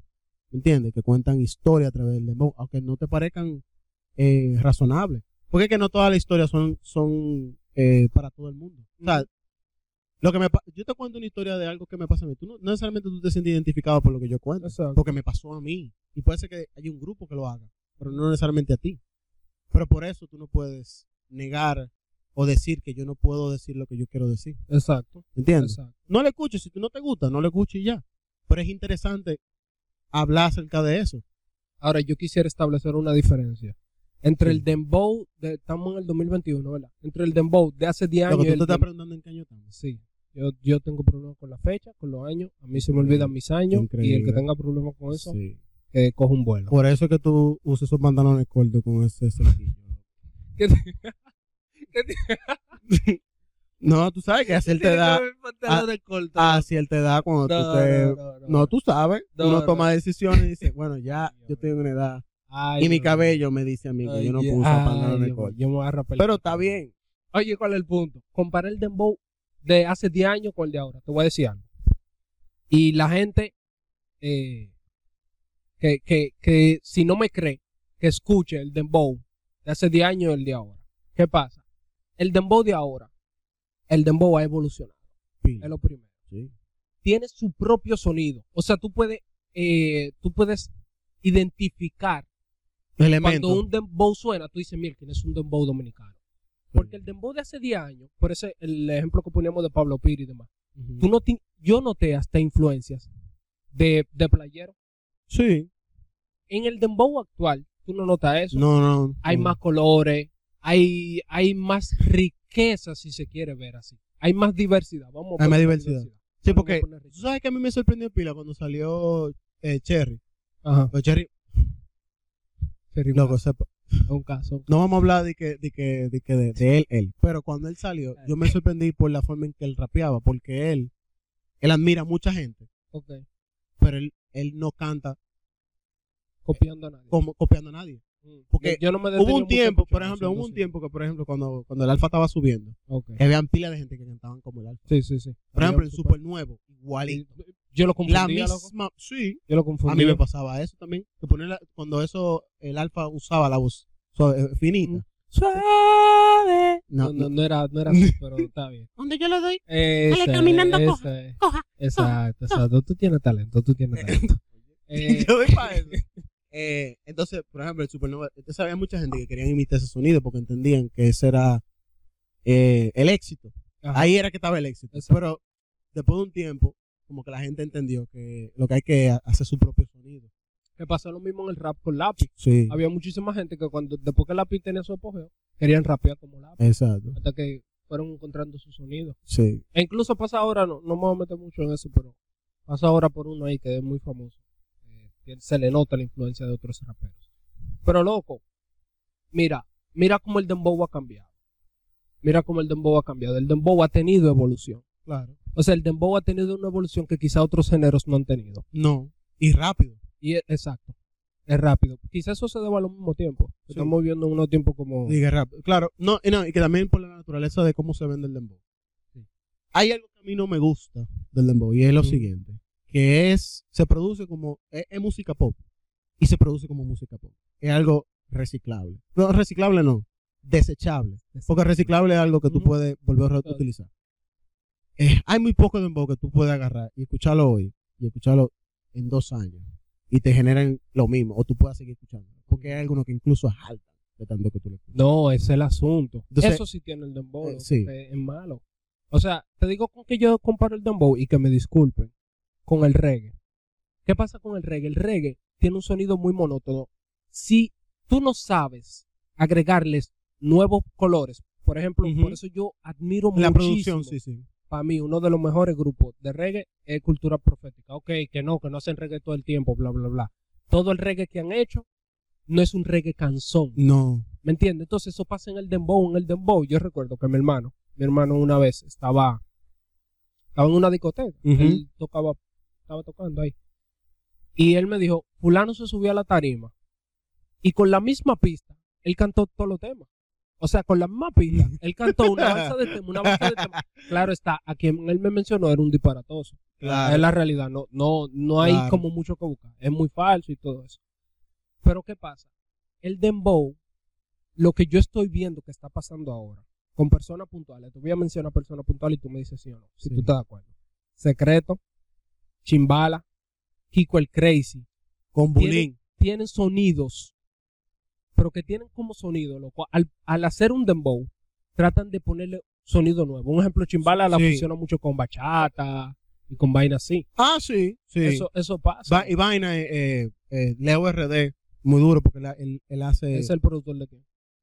¿Me entiendes? Que cuentan historia a través del dembow, aunque no te parezcan eh, razonables. Porque es que no todas las historias son, son eh, para todo el mundo. O sea, lo que me yo te cuento una historia de algo que me pasa a mí. Tú no, no necesariamente tú te sientes identificado por lo que yo cuento. Exacto. Porque me pasó a mí. Y puede ser que haya un grupo que lo haga, pero no necesariamente a ti. Pero por eso tú no puedes negar o decir que yo no puedo decir lo que yo quiero decir. Exacto. ¿Entiendes? Exacto. No le escuches, si tú no te gusta, no le escuches y ya. Pero es interesante hablar acerca de eso. Ahora, yo quisiera establecer una diferencia entre el dembow, de, estamos en el 2021, ¿verdad? Entre el dembow de hace 10 Lo años que y tú te estás preguntando en qué año estamos. Sí, yo, yo tengo problemas con la fecha, con los años, a mí se me olvidan mis años y el que tenga problemas con eso, Sí. que coja un vuelo. Por eso es que tú usas esos pantalones cortos con ese cerquillo. ¿Qué te- No, tú sabes que así él te da, pantalones cortos. así él te da cuando No, tú te... no, no, no. No, tú sabes, No, uno no. toma decisiones y dice, bueno, ya yo en una edad. Ay, Y mi cabello me dice a mí que Ay, yo no Ay, pantalones cortos. Yo me voy a rapar Pero está bien. Oye, ¿cuál es el punto? Comparar el dembow de hace 10 años con el de ahora. Te voy a decir algo. Y la gente eh, que, que, que si no me cree, que escuche el dembow de hace 10 años y el de ahora. ¿Qué pasa? El dembow de ahora, el dembow ha evolucionado. Es lo primero. Sí. Tiene su propio sonido. O sea, tú puedes, eh, tú puedes identificar cuando un dembow suena, tú dices, mira, es un dembow dominicano. Porque el dembow de hace 10 años, por ese el ejemplo que poníamos de Pablo Piri y demás, tú no yo noté hasta influencias de, de playero. Sí. En el dembow actual, tú no notas eso. No, no. hay no. más colores, hay, hay más riqueza, si se quiere ver así. Hay más diversidad. Vamos a Hay más diversidad. Sí, Vamos porque tú sabes que a mí me sorprendió pila cuando salió eh, Cherry. Ajá. Pero Cherry, Cherry Blast, sepa- un caso. no vamos a hablar de que, de que, de, que de, de él, él. Pero cuando él salió, yo me sorprendí por la forma en que él rapeaba, porque él, él admira a mucha gente, Ok. pero él, él no canta Copiando a nadie. como copiando a nadie. Mm. porque yo no me Hubo un mucho tiempo, por ejemplo, hubo un sí. tiempo que, por ejemplo, cuando, cuando el alfa estaba subiendo, Ok. habían pila de gente que cantaban como el alfa. Sí, sí, sí. Por Había ejemplo, el super nuevo, igualito. Yo lo La confundía, loco. misma, sí, Yo lo A confundía. mí me pasaba eso también. Que poner la- cuando eso, el alfa usaba la voz suave, eh, finita. Mm. Suave. No, No, no, no. no era, no era así, pero está bien. Donde yo le doy. Ese, caminando, ese. coja, coja, Exacto, exacto. Tú tienes talento, tú tienes talento. Eh, yo voy para eso. Eh, entonces, por ejemplo, el Supernova, entonces había mucha gente que querían imitar ese sonido porque entendían que ese era eh, el éxito. ajá. Ahí era que estaba el éxito. Exacto. Pero después de un tiempo, como que la gente entendió que lo que hay que hacer su propio sonido. Que pasó lo mismo en el rap con lápiz. Sí. Había muchísima gente que cuando después que lápiz tenía su apogeo, querían rapear como lápiz. Exacto. Hasta que fueron encontrando su sonido. Sí. E incluso pasa ahora, no, no me voy a meter mucho en eso, pero pasa ahora por uno ahí que es muy famoso. Que se le nota la influencia de otros raperos. Pero loco, mira, mira cómo el dembow ha cambiado. Mira cómo el dembow ha cambiado. El dembow ha tenido evolución. Claro. O sea, el dembow ha tenido una evolución que quizá otros géneros no han tenido. No. Y rápido. Y es, exacto, es rápido. Quizá eso se deba al mismo tiempo. Sí. Estamos viviendo unos tiempos como... Diga rápido. Claro, no, y no, y que también por la naturaleza de cómo se vende el dembow. Sí. Hay algo que a mí no me gusta del dembow y es lo Mm. siguiente, que es, se produce como, es, es música pop y se produce como música pop. Es algo reciclable. No, reciclable no, desechable. Porque reciclable es algo que tú puedes volver a utilizar. Eh, hay muy poco dembow que tú puedes agarrar y escucharlo hoy y escucharlo en dos años y te generan lo mismo o tú puedas seguir escuchando. Porque hay algunos que incluso saltan de tanto que tú le escuchas. No, ese es el asunto. Entonces- Eso sí tiene el dembow. Eh, sí. Es malo. O sea, te digo con que yo comparo el dembow y que me disculpen con el reggae. ¿Qué pasa con el reggae? El reggae tiene un sonido muy monótono. Si tú no sabes agregarles nuevos colores, por ejemplo, por eso yo admiro La muchísimo. producción, sí, sí. Para mí, uno de los mejores grupos de reggae es Cultura Profética. Ok, que no, que no hacen reggae todo el tiempo, bla, bla, bla. Todo el reggae que han hecho no es un reggae canzón. No. ¿Me entiendes? Entonces eso pasa en el dembow, en el dembow. Yo recuerdo que mi hermano, mi hermano una vez estaba, estaba en una discoteca. Él tocaba, estaba tocando ahí. Y él me dijo, fulano se subió a la tarima. Y con la misma pista, él cantó todos los temas. O sea, con la misma pista, él cantó una balsa de tema, una balsa de tema. Claro está, a quien él me mencionó era un disparatoso. Es la realidad, no, no, no hay Claro. como mucho que buscar. Es muy falso y todo eso. Pero ¿qué pasa? El dembow, lo que yo estoy viendo que está pasando ahora, con personas puntuales, te voy a mencionar personas puntuales y tú me dices sí o no, si Sí. tú estás de acuerdo. Secreto, Chimbala, Kiko el Crazy, Con bulín. tienen sonidos, pero que tienen como sonido, loco. Al, al hacer un dembow, tratan de ponerle sonido nuevo. Un ejemplo, Chimbala la Sí. funciona mucho con bachata y con vainas así. Ah, sí, sí. Eso, eso pasa. Va- y vaina, eh, eh, eh, Leo RD, muy duro porque él, él, él hace, es el productor de qué.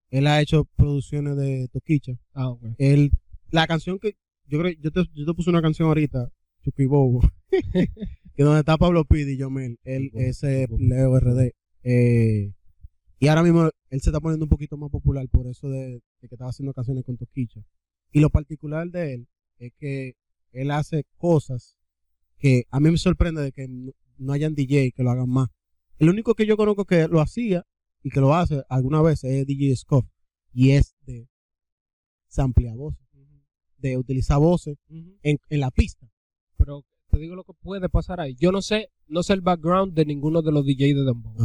él ha hecho producciones de Toquicha. Ah, ok. Él, la canción que, yo creo, yo te, yo te puse una canción ahorita, Chucky Bobo, que donde está Pablo Pidi Yomel, él, ese Bobo. Leo RD. Eh, y ahora mismo él se está poniendo un poquito más popular por eso de, de que estaba haciendo canciones con Toquicha. Y lo particular de él es que él hace cosas que a mí me sorprende de que no, hayan DJ que lo hagan más. El único que yo conozco que lo hacía y que lo hace alguna vez es DJ Scoff. Y es de samplear voces, de utilizar voces en, en la pista. Pero te digo lo que puede pasar ahí. Yo no sé, no sé el background de ninguno de los DJs de Dembow.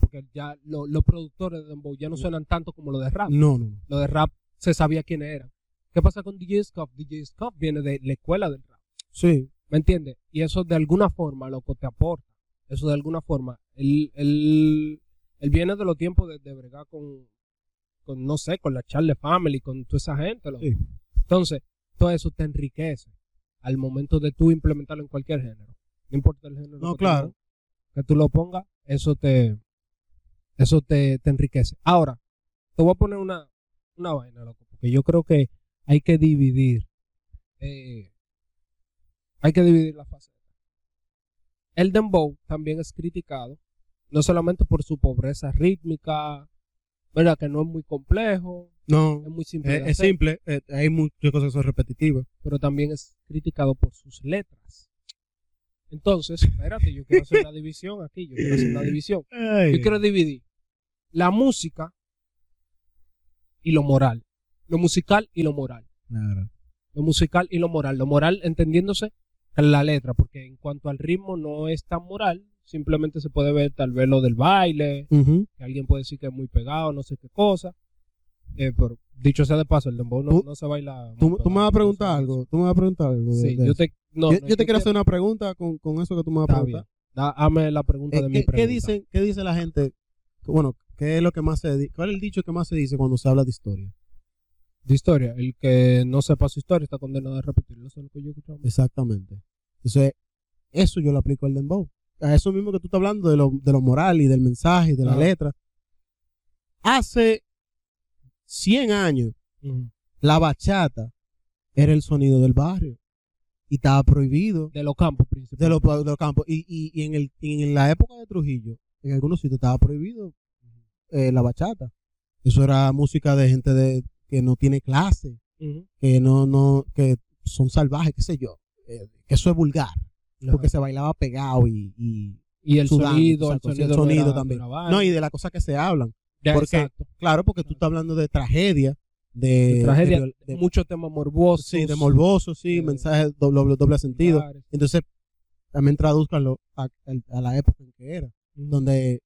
Porque ya lo- los productores de Dembow ya no suenan tanto como los de rap. No, no, no. Los de rap se sabía quiénes eran. ¿Qué pasa con DJ Scuff? DJ Scuff viene de la escuela del rap. Sí, ¿Me entiendes? Y eso de alguna forma, loco, te aporta. Eso de alguna forma. Él, él, él viene de los tiempos de, de bregar con, con, no sé, con la Charlie Family, con toda esa gente. loco. Sí. Entonces, todo eso te enriquece al momento de tú implementarlo en cualquier género. No importa el género. No, que tú claro. lo- que tú lo pongas, eso te, eso te, te enriquece. Ahora, te voy a poner una, una vaina, loco, porque yo creo que hay que dividir, eh, hay que dividir la faceta. El dembow también es criticado, no solamente por su pobreza rítmica, ¿verdad? Que no es muy complejo, No, es muy simple. es, de es simple. eh, hay muchas cosas que son repetitivas. pero también es criticado por sus letras. Entonces, espérate, yo quiero hacer una división aquí, yo quiero hacer una división. Yo quiero dividir la música y lo moral. Lo musical y lo moral. Claro. Lo musical y lo moral. Lo moral entendiéndose en la letra, porque en cuanto al ritmo no es tan moral. Simplemente se puede ver tal vez lo del baile, que alguien puede decir que es muy pegado, no sé qué cosa. Eh, pero dicho sea de paso, el dembow no, no se baila. Tú, me vas a preguntar no algo. Tú me vas a preguntar algo. Sí, de yo te, no, yo, no, yo te quiero hacer una pregunta con, con eso que tú me vas a preguntar. Da- Hazme la pregunta Eh, de mi ¿qué, pregunta. qué dicen, ¿Qué dice la gente? Bueno, ¿qué es lo que más se ¿Cuál es el dicho que más se dice cuando se habla de historia? De historia. El que no sepa su historia está condenado a repetirlo. Eso es lo que yo he escuchado. Exactamente. Entonces, eso yo lo aplico al dembow. A eso mismo que tú estás hablando de lo, de lo moral y del mensaje y de la letra. Hace 100 años, la bachata era el sonido del barrio y estaba prohibido De los campos de principalmente. los, de los campos. Y, y, y en, el, y en la época de Trujillo, en algunos sitios estaba prohibido eh, la bachata. Eso era música de gente de, que no tiene clase, que no, no, que son salvajes, qué sé yo. eh, que eso es vulgar, porque se bailaba pegado y, y y el sudando, sonido, el sonido, el sonido también. No, y de las cosas que se hablan. Ya, porque- exacto. Claro, porque tú estás hablando de tragedia, de, De tragedia, de de- muchos temas morbosos. sí, de morboso, sí, mensajes doble, doble, sentido. Entonces, también traduzcanlo a, a la época en que era, donde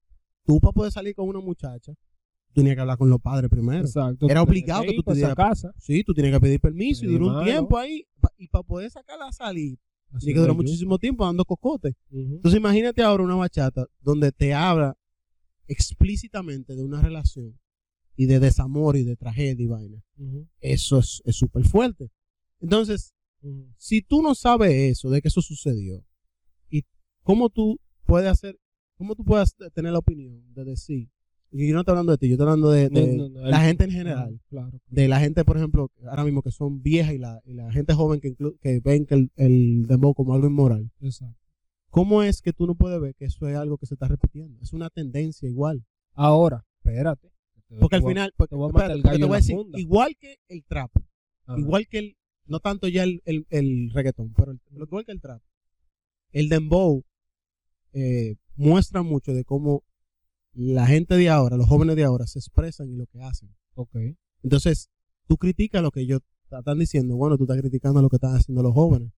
tú para poder salir con una muchacha, tú tenías que hablar con los padres primero. Exacto. Era Tú obligado tenías que tú ir te pa' esa dieras- casa. Sí, tú tienes que pedir permiso y duró un tiempo ahí. y para poder sacarla a salir, Así tiene que durar muchísimo tiempo dando cocote. Entonces, imagínate ahora una bachata donde te habla explícitamente de una relación y de desamor y de tragedia y vaina. Eso es es súper fuerte. Entonces, si tú no sabes eso, de que eso sucedió, y cómo tú puedes hacer, cómo tú puedes tener la opinión de decir, y yo no estoy hablando de ti, yo estoy hablando de, No, de no, no, la el- gente en general, Claro. de la gente, por ejemplo, ahora mismo que son viejas y la, y la gente joven que, que ven que el, el dembow como algo inmoral. Exacto. ¿Cómo es que tú no puedes ver que eso es algo que se está repitiendo? Es una tendencia igual. Ahora, espérate. Te- Porque al voy final, porque, te voy a espérate, matar el porque gallo te en voy a la decir, igual que el trap, Ajá. igual que el, no tanto ya el, el, el reggaetón, pero el- igual que el trap, el dembow eh, muestra mucho de cómo la gente de ahora, los jóvenes de ahora, se expresan y lo que hacen. Ok. Entonces, tú criticas lo que ellos están diciendo, bueno, tú estás criticando lo que están haciendo los jóvenes.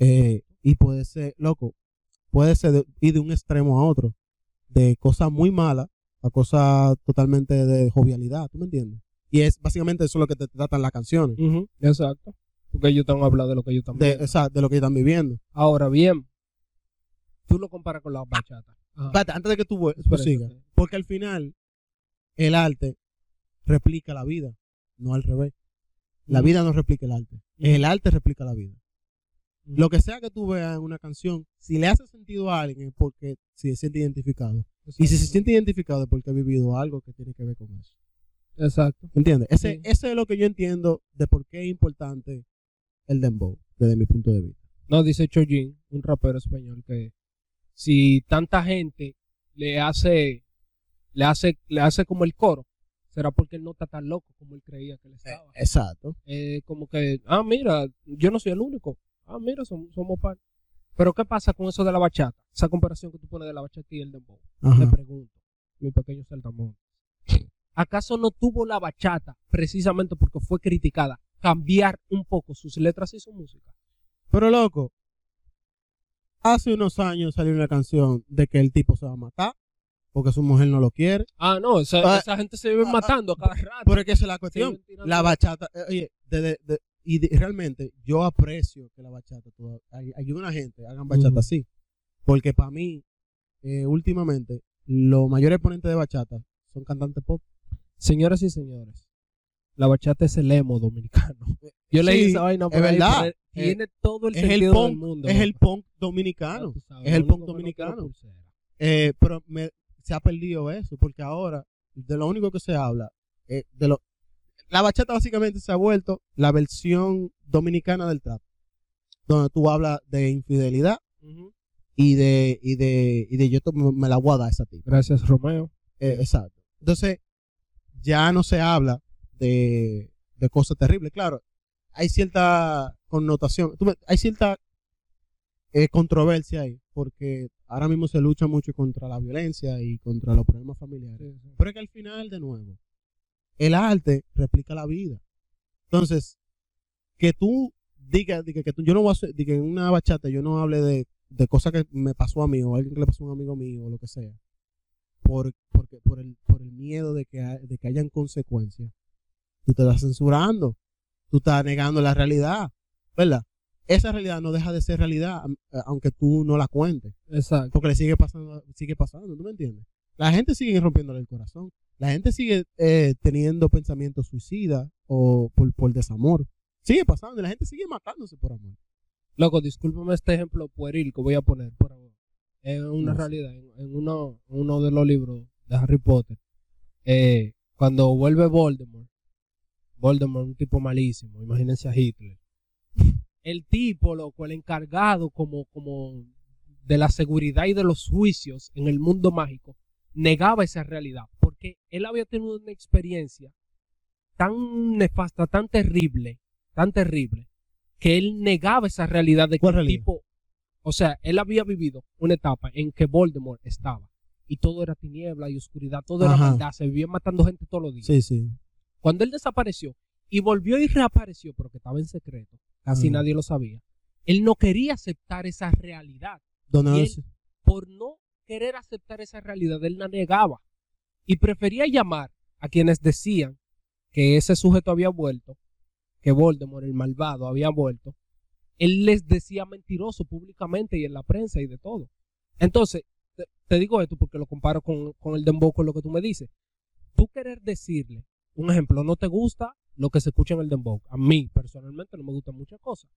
Eh, y puede ser, loco, puede ser de, ir de un extremo a otro, de cosas muy malas a cosas totalmente de jovialidad, ¿tú me entiendes? Y es básicamente eso lo que te tratan las canciones, Exacto. Porque ellos están hablando de lo que ellos están de, viendo. esa- de lo que están viviendo. Ahora bien, tú lo comparas con la bachata. Espérate, antes de que tú espérate. porque al final el arte replica la vida, no al revés. La vida no replica el arte, el arte replica la vida. Lo que sea que tú veas en una canción, si le hace sentido a alguien es porque se siente identificado. Y si se siente identificado es porque ha vivido algo que tiene que ver con eso. Exacto. ¿Entiendes? Ese, Sí. ese es lo que yo entiendo de por qué es importante el dembow, desde mi punto de vista. No, dice Chojin, un rapero español, que si tanta gente le hace, le hace, le hace como el coro, será porque él no está tan loco como él creía que él estaba. Exacto. Eh, como que, ah, mira, yo no soy el único. Ah, mira, somos, somos par. Pero ¿qué pasa con eso de la bachata? Esa comparación que tú pones de la bachata y el dembow. Ajá. pregunto, mi pequeño saltamontes. ¿Acaso no tuvo la bachata, precisamente porque fue criticada, cambiar un poco sus letras y su música? Pero loco, hace unos años salió una canción de que el tipo se va a matar porque su mujer no lo quiere. Ah, no, esa, Ah, esa gente se vive ah, matando a cada rato. Pero es que esa es la cuestión. La bachata, eh, oye, de- de- de- y de- realmente yo aprecio que la bachata, toda- hay, hay una gente hagan bachata Ujú. así. Porque para mí, eh, últimamente, los mayores exponentes de bachata son cantantes pop. Señoras y señores, la bachata es el emo dominicano. Yo leí Sí, esa vaina por es ahí, verdad. pero Tiene todo el es el sentido punk, del mundo. es el punk dominicano. sabes, es el punk dominicano. Eh, pero me- se ha perdido eso, porque ahora de lo único que se habla, eh, de lo, la bachata básicamente se ha vuelto la versión dominicana del trap, donde tú hablas de infidelidad y de, y de, y de yo me la voy a dar a esa tipa. Gracias, Romeo. Eh, exacto. Entonces, ya no se habla de, de cosas terribles. Claro, hay cierta connotación, tú hay cierta eh, controversia ahí, porque ahora mismo se lucha mucho contra la violencia y contra los problemas familiares. Pero es que al final, de nuevo, el arte replica la vida. Entonces, que tú digas diga que tú, yo no voy a hacer, diga en una bachata yo no hable de, de cosas que me pasó a mí o a alguien que le pasó a un amigo mío o lo que sea, por, porque, por, el, por el miedo de que, ha- de que hayan consecuencias, tú te estás censurando, tú estás negando la realidad, ¿verdad? Esa realidad no deja de ser realidad, eh, aunque tú no la cuentes Exacto. porque le sigue pasando, sigue pasando, ¿tú me entiendes? La gente sigue rompiéndole el corazón. La gente sigue eh, teniendo pensamientos suicidas o por, por desamor. Sigue pasando y la gente sigue matándose por amor. Loco, discúlpame este ejemplo pueril que voy a poner, pero es una No realidad. En, en uno, uno de los libros de Harry Potter, eh, cuando vuelve Voldemort, Voldemort un tipo malísimo, imagínense a Hitler. El tipo, loco, el encargado como, como de la seguridad y de los juicios en el mundo mágico, negaba esa realidad, porque él había tenido una experiencia tan nefasta, tan terrible, tan terrible, que él negaba esa realidad de que tipo, o sea, él había vivido una etapa en que Voldemort estaba y todo era tiniebla y oscuridad, todo era maldad, se vivía matando gente todos los días. Sí, sí. Cuando él desapareció y volvió y reapareció, pero que estaba en secreto, casi Ajá. nadie lo sabía, él no quería aceptar esa realidad. Y él- Por no querer aceptar esa realidad, él la negaba y prefería llamar a quienes decían que ese sujeto había vuelto, que Voldemort, el malvado, había vuelto. Él les decía mentiroso públicamente y en la prensa y de todo. Entonces, te, digo esto porque lo comparo con, con el dembow con lo que tú me dices. Tú querer decirle, un ejemplo, no te gusta lo que se escucha en el dembow. A mí, personalmente, no me gustan muchas cosas.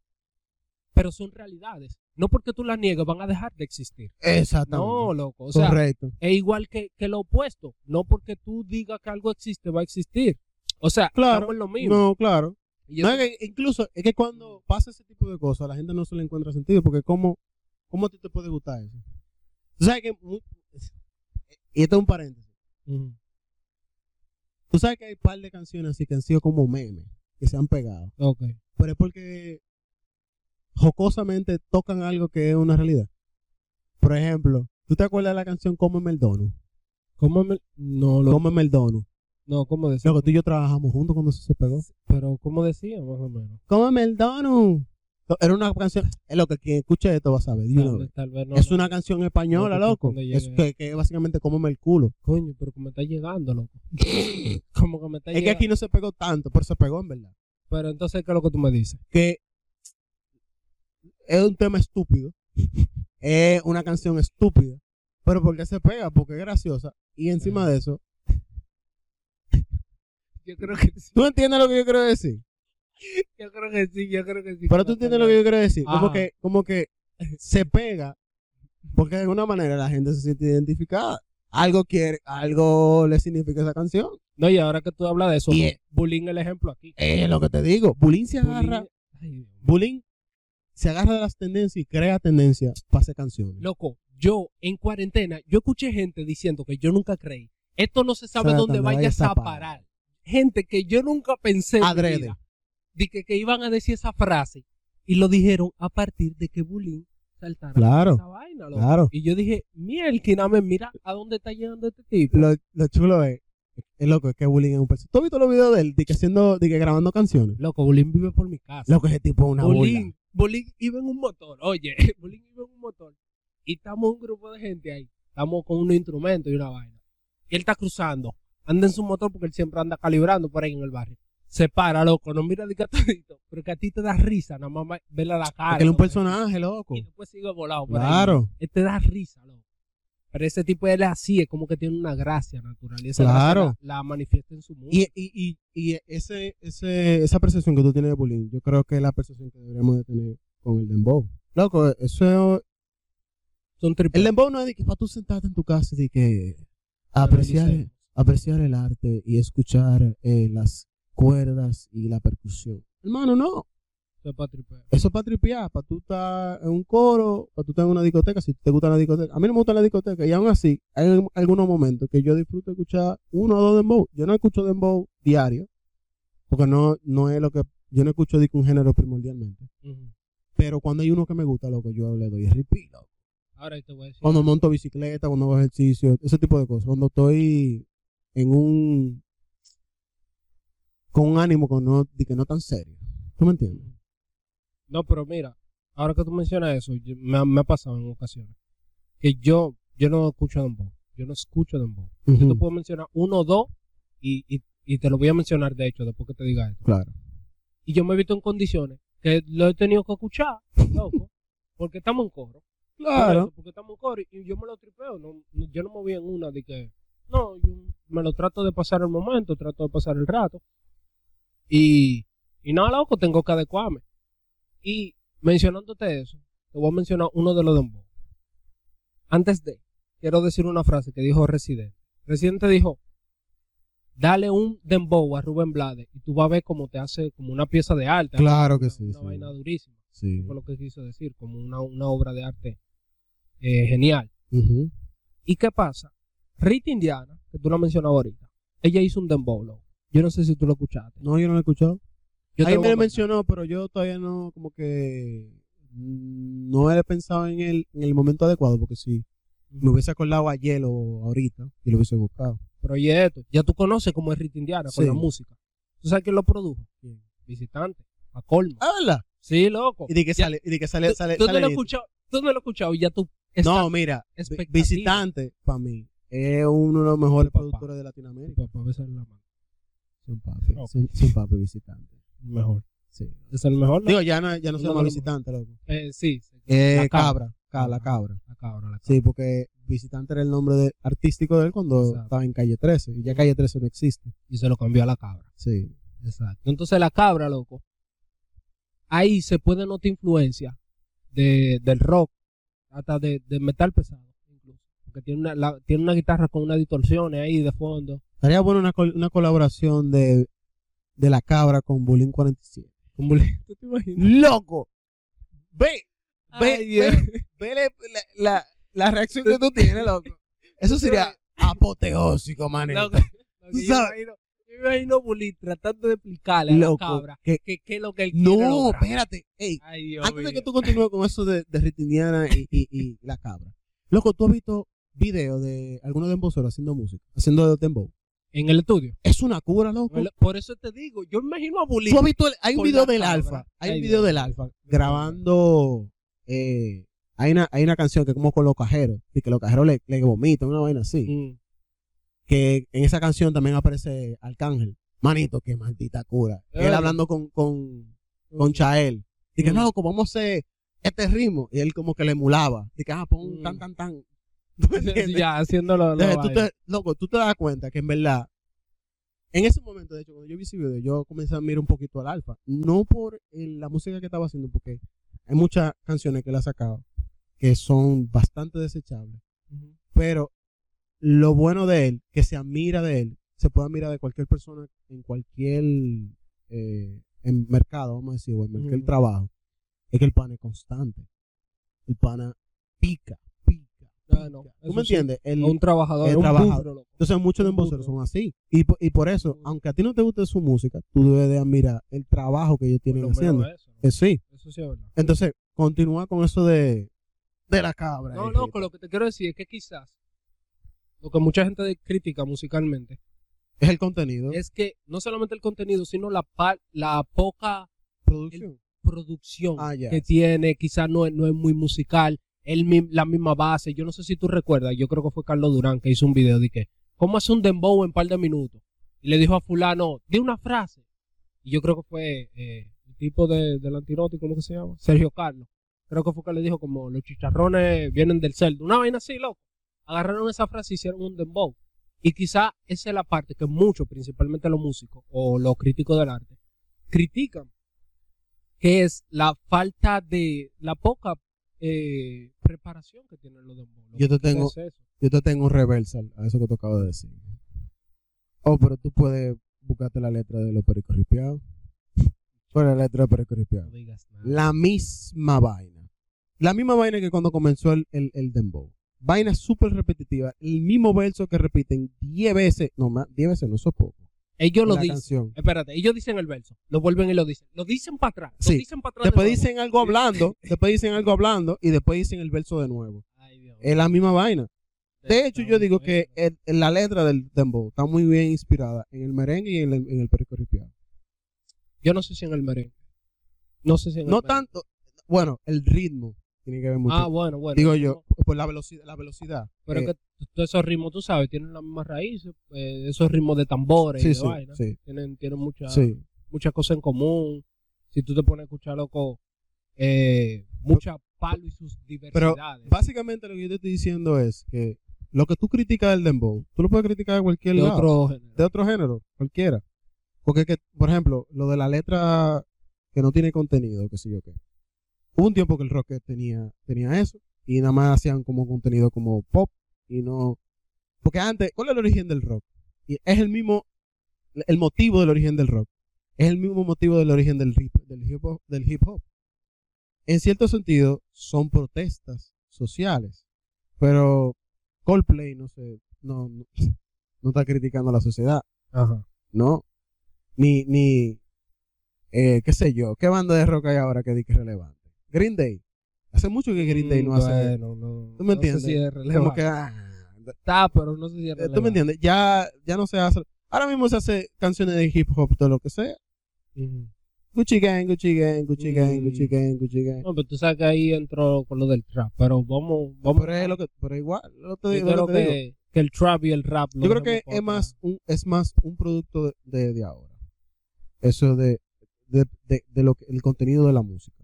Pero son realidades. No porque tú las niegues van a dejar de existir. Exactamente. No, loco. O sea, Correcto. es igual que, que lo opuesto. No porque tú digas que algo existe, va a existir. O sea, Claro. estamos en lo mismo. No, claro. No, es que incluso es que cuando pasa ese tipo de cosas, a la gente no se le encuentra sentido, porque ¿cómo, cómo a ti te puede gustar eso? Tú sabes que... Y esto es un paréntesis. Tú sabes que hay un par de canciones así que han sido como memes, que se han pegado. Ok. pero es porque jocosamente tocan algo que es una realidad. Por ejemplo, ¿tú te acuerdas de la canción Cómeme el Donut? ¿Cómo me- No, lo... Cómeme el Donut. no, ¿cómo decía? Luego tú y yo trabajamos juntos cuando eso se pegó. Pero, ¿cómo decía, más o menos? Cómeme el Donut. Era una canción, es lo que quien escuche esto va a saber. Tal, vez. vez- tal vez no. es no. una canción española, loco. Es que, que básicamente cómeme el culo. Coño, pero como está llegando, loco. como que me está Es que aquí no se pegó tanto, pero se pegó en verdad. Pero entonces, ¿qué es lo que tú me dices? Que es un tema estúpido. es una canción estúpida. Pero porque se pega, porque es graciosa. Y encima de eso, Yo creo que sí. ¿Tú entiendes lo que yo quiero decir? Yo creo que sí, yo creo que sí. Pero tú entiendes lo que yo quiero decir. Como que, como que se pega porque de alguna manera la gente se siente identificada. Algo quiere, algo le significa esa canción. No, y ahora que tú hablas de eso, bullying el ejemplo aquí. Es lo que te digo. Bulín se agarra. Bulín se agarra de las tendencias y crea tendencias para hacer canciones. Loco, yo en cuarentena, yo escuché gente diciendo que yo nunca creí. Esto no se sabe Sabe dónde dónde vayas a parar. Gente que yo nunca pensé en mi Adrede. vida, de que, que iban a decir esa frase y lo dijeron a partir de que Bulín saltara Claro, esa vaina, loco. claro. Y yo dije, mielquiname, mira a dónde está llegando este tipo. Lo, lo chulo es, es loco, es que Bulín es un personaje. ¿Tú has visto los videos de él, de que haciendo, de que grabando canciones? Loco, Bulín vive por mi casa. Loco, ese tipo es una burla. Bolín iba en un motor, oye, Bolín iba en un motor. Y estamos un grupo de gente ahí. Estamos con unos instrumentos y una vaina. Y él está cruzando. Anda en su motor porque él siempre anda calibrando por ahí en el barrio. Se para, loco, no mira de que todito, pero que a ti te da risa, nada más verle la cara. Porque él es un personaje, loco. Y después sigue volado por ahí. Claro. Él te da risa, loco. Pero ese tipo él es así, es como que tiene una gracia natural. Y esa Claro. gracia la, la manifiesta en su música. Y, y, y, y ese, ese, esa percepción que tú tienes de bullying, yo creo que es la percepción que deberíamos de tener con el dembow. Loco, eso Son el dembow no es de que para tú sentarte en tu casa y que apreciar, apreciar el arte y escuchar eh, las cuerdas y la percusión. Hermano, no. Eso es pa' tripear. Eso es para tripear, para tú estar en un coro, para tú estar en una discoteca, si te gusta la discoteca. A mí no me gusta la discoteca y aún así hay algunos momentos que yo disfruto escuchar uno o dos dembow. Yo no escucho dembow diario, porque no, no es lo que, yo no escucho de que un género primordialmente. Pero cuando hay uno que me gusta, lo que yo le doy repeat, loco. Ahora te voy a decir. Cuando monto bicicleta, cuando hago ejercicio, ese tipo de cosas. Cuando estoy en un, con un ánimo que no, de que no tan serio. ¿Tú me entiendes? No, pero mira, ahora que tú mencionas eso, yo- me, ha- me ha pasado en ocasiones. Que yo, yo no escucho dembow. Yo no escucho dembow. Yo te puedo mencionar uno o dos y, y, y te lo voy a mencionar, de hecho, después que te diga esto. Claro. Y yo me he visto en condiciones que lo he tenido que escuchar, loco, porque estamos en coro. Eso, Porque estamos en coro y yo me lo tripeo. No, no- yo no me voy en una de que, no, yo me lo trato de pasar el momento, trato de pasar el rato. Y, y nada, loco, tengo que adecuarme. Y mencionándote eso, te voy a mencionar uno de los dembow. Antes de, quiero decir una frase que dijo Residente. Residente dijo, dale un dembow a Rubén Blades y tú vas a ver cómo te hace como una pieza de arte. Claro que Una- sí, Una sí. vaina durísima. Sí. Eso fue lo que quiso decir, como una, una obra de arte eh, genial. ¿Y qué pasa? Rita Indiana, que tú la mencionabas ahorita, ella hizo un dembow. Yo no sé si tú lo escuchaste. No, yo no lo he escuchado. Yo Ahí me lo mencionó, pero yo todavía no, como que no he pensado en el, en el momento adecuado, porque si me hubiese acordado ayer o ahorita y lo hubiese buscado. Pero oye esto, ya tú conoces cómo es Rita Indiana con Sí. la música. ¿Tú sabes quién lo produjo? Visitante, a colmo. Ah, ¿verdad? Sí, loco. Y de que Ya- sale, y de que sale, Tú, sale, tú no lo escuchado, tú no lo has escuchado y ya tú No, mira, visitante para mí es uno de los mejores papá. productores de Latinoamérica. Papá, besar la mano. Son papi, Ok. son, son papi visitante. Mejor. Sí. ¿Es el mejor? no? Digo, ya no, ya no se llama visitante, loco. Eh, sí. Eh, La cabra, ca- la cabra. La cabra, la cabra. Sí, porque visitante era el nombre de- artístico de él cuando Exacto. estaba en calle 13. Y ya calle 13 no existe. Y se lo cambió a la cabra. Sí. Exacto. Entonces la cabra, loco, ahí se puede notar influencia de, del rock, hasta de, de metal pesado, incluso. Porque tiene una, la- tiene una guitarra con unas distorsiones ahí de fondo. Estaría bueno una, col- una colaboración de, de la cabra con Bulín 47. Como le- ¿Tú te imaginas? ¡Loco! Ve, ve, Ay, ve, ve la, la, la reacción que tú tienes, loco. Eso sería apoteósico, manito. Loco, yo sabes. me imagino- yo me imagino Bulín tratando de explicarle a Loco, la cabra que- qué qué es lo que él quiere No, lograr. espérate. Ey, Ay, antes de que tú continúes con eso de, de Rita Indiana y, y, y la cabra. Loco, ¿tú has visto videos de algunos demboceros haciendo música? Haciendo dembow. En el estudio. Es una cura, loco. Por eso te digo, yo me imagino a Bulín. ¿Tú has visto? el- hay un video del alfa. Hay Ay, un video del alfa grabando. eh, hay, una, hay una canción que es como con los cajeros. Y que los cajeros le, le vomitan, una vaina así. Mm. Que en esa canción también aparece Arcángel. Manito, qué maldita cura. Eh. Él hablando con, con, con Chael. Y que Mm. no, loco, vamos a hacer este ritmo. Y él como que le emulaba. Y que, ah, pon Mm. tan, tan, tan. Ya, haciéndolo. Entonces, tú te, loco, tú te das cuenta que en verdad, en ese momento, de hecho, cuando yo vi ese video, yo comencé a mirar un poquito al alfa. No por el- la música que estaba haciendo, porque hay muchas canciones que él ha sacado que son bastante desechables. Pero lo bueno de él, que se admira de él, se puede admirar de cualquier persona en cualquier eh, en mercado, vamos a decir, o en cualquier trabajo, es que el pana es constante. El pana pica. Ah, no, ¿Tú me sí. entiendes? El, un trabajador, el un trabajador. burro, loco. entonces muchos de burro. son así. Y, y por eso, aunque a ti no te guste su música, tú debes de admirar el trabajo que ellos Por tienen menos haciendo. eso, Eh, sí. eso sí es verdad. Entonces, continúa con eso de, de la cabra. No, eh, loco, lo que te quiero decir es que quizás lo que mucha gente critica musicalmente Es el contenido. es que no solamente el contenido, sino la, la poca producción. producción Ah, que tiene, quizás no es, no es muy musical, el, la misma base. Yo no sé si tú recuerdas, yo creo que fue Carlos Durán que hizo un video de que, ¿cómo hace un dembow en un par de minutos? Y le dijo a fulano, di una frase. Y yo creo que fue eh, el tipo de, del antinoti, ¿cómo que se llama? Sergio Carlos. Creo que fue que le dijo como, los chicharrones vienen del cerdo. Una vaina así, loco. agarraron esa frase y hicieron un dembow. Y quizá esa es la parte que muchos, principalmente los músicos o los críticos del arte, critican, que es la falta de, la poca eh, preparación que tienen los dembow. Yo te tengo- es. Yo te tengo un reversal a eso que te acabo de decir. Oh, pero tú puedes buscarte la letra de los pericos ripiados. ¿Cuál es la letra de pericos No ripiados? nada. La misma vaina. La misma vaina que cuando comenzó el, el, el dembow. Vaina súper repetitiva. El mismo verso que repiten 10 veces. No, más 10 veces no, eso es poco. Ellos lo dicen. canción. Espérate, ellos dicen el verso, lo vuelven y lo dicen. Lo dicen para atrás. Lo Sí. dicen para atrás. de Después dicen algo hablando. Después dicen algo hablando. Y después dicen el verso de nuevo. Ay, Dios. Es la misma vaina. De hecho, yo digo que el- la letra del dembow está muy bien inspirada en el merengue y en el, en el perico ripiado. Yo no sé si en el merengue. No sé si en el No merengue. tanto. Bueno, el ritmo tiene que ver mucho. Ah, bueno, bueno. Digo yo, por la velocidad. La velocidad. Pero Eh, es que todos esos ritmos, tú sabes, tienen las mismas raíces. eh, esos ritmos de tambores y de sí, vaina. sí, Tienen, tienen muchas muchas cosas en común. Si tú te pones a escuchar, loco, eh, mucha palo y sus diversidades. Básicamente lo que yo te estoy diciendo es que lo que tú criticas del dembow, tú lo puedes criticar de cualquier de lado. otro género. de otro género, cualquiera. Porque, que, por ejemplo, lo de la letra que no tiene contenido, qué sé yo qué. Hubo un tiempo que el rock tenía, tenía eso y nada más hacían como contenido como pop y no... Porque antes, ¿cuál es el origen del rock? Y es el mismo, el motivo del origen del rock. Es el mismo motivo del origen del hip, del hip hop. Del hip hop. En cierto sentido, son protestas sociales. Pero Coldplay, no sé, no, no, no está criticando a la sociedad. Ajá. ¿no? Ni, ni, eh, qué sé yo, ¿qué banda de rock hay ahora que di que es relevante? Green Day. Hace mucho que Green Day no hace. Bueno, no, ¿Tú me no sé entiendes? si es como que, ah, Está, pero no sé si es eh. ¿tú me entiendes? Ya, ya no se hace. Ahora mismo se hace canciones de hip hop, todo lo que sea. Ujú. Gucci Gang, Gucci Gang, Gucci Gang, Mm. Gucci Gang, Gucci Gang. No, pero tú sabes que ahí entró con lo del trap. Pero vamos, vamos. pero es lo que, pero igual, lo te yo creo que digo. que, el trap y el rap. Yo creo que es más un, es más un producto de, de, de ahora. Eso de, de, de, de lo que, el contenido de la música.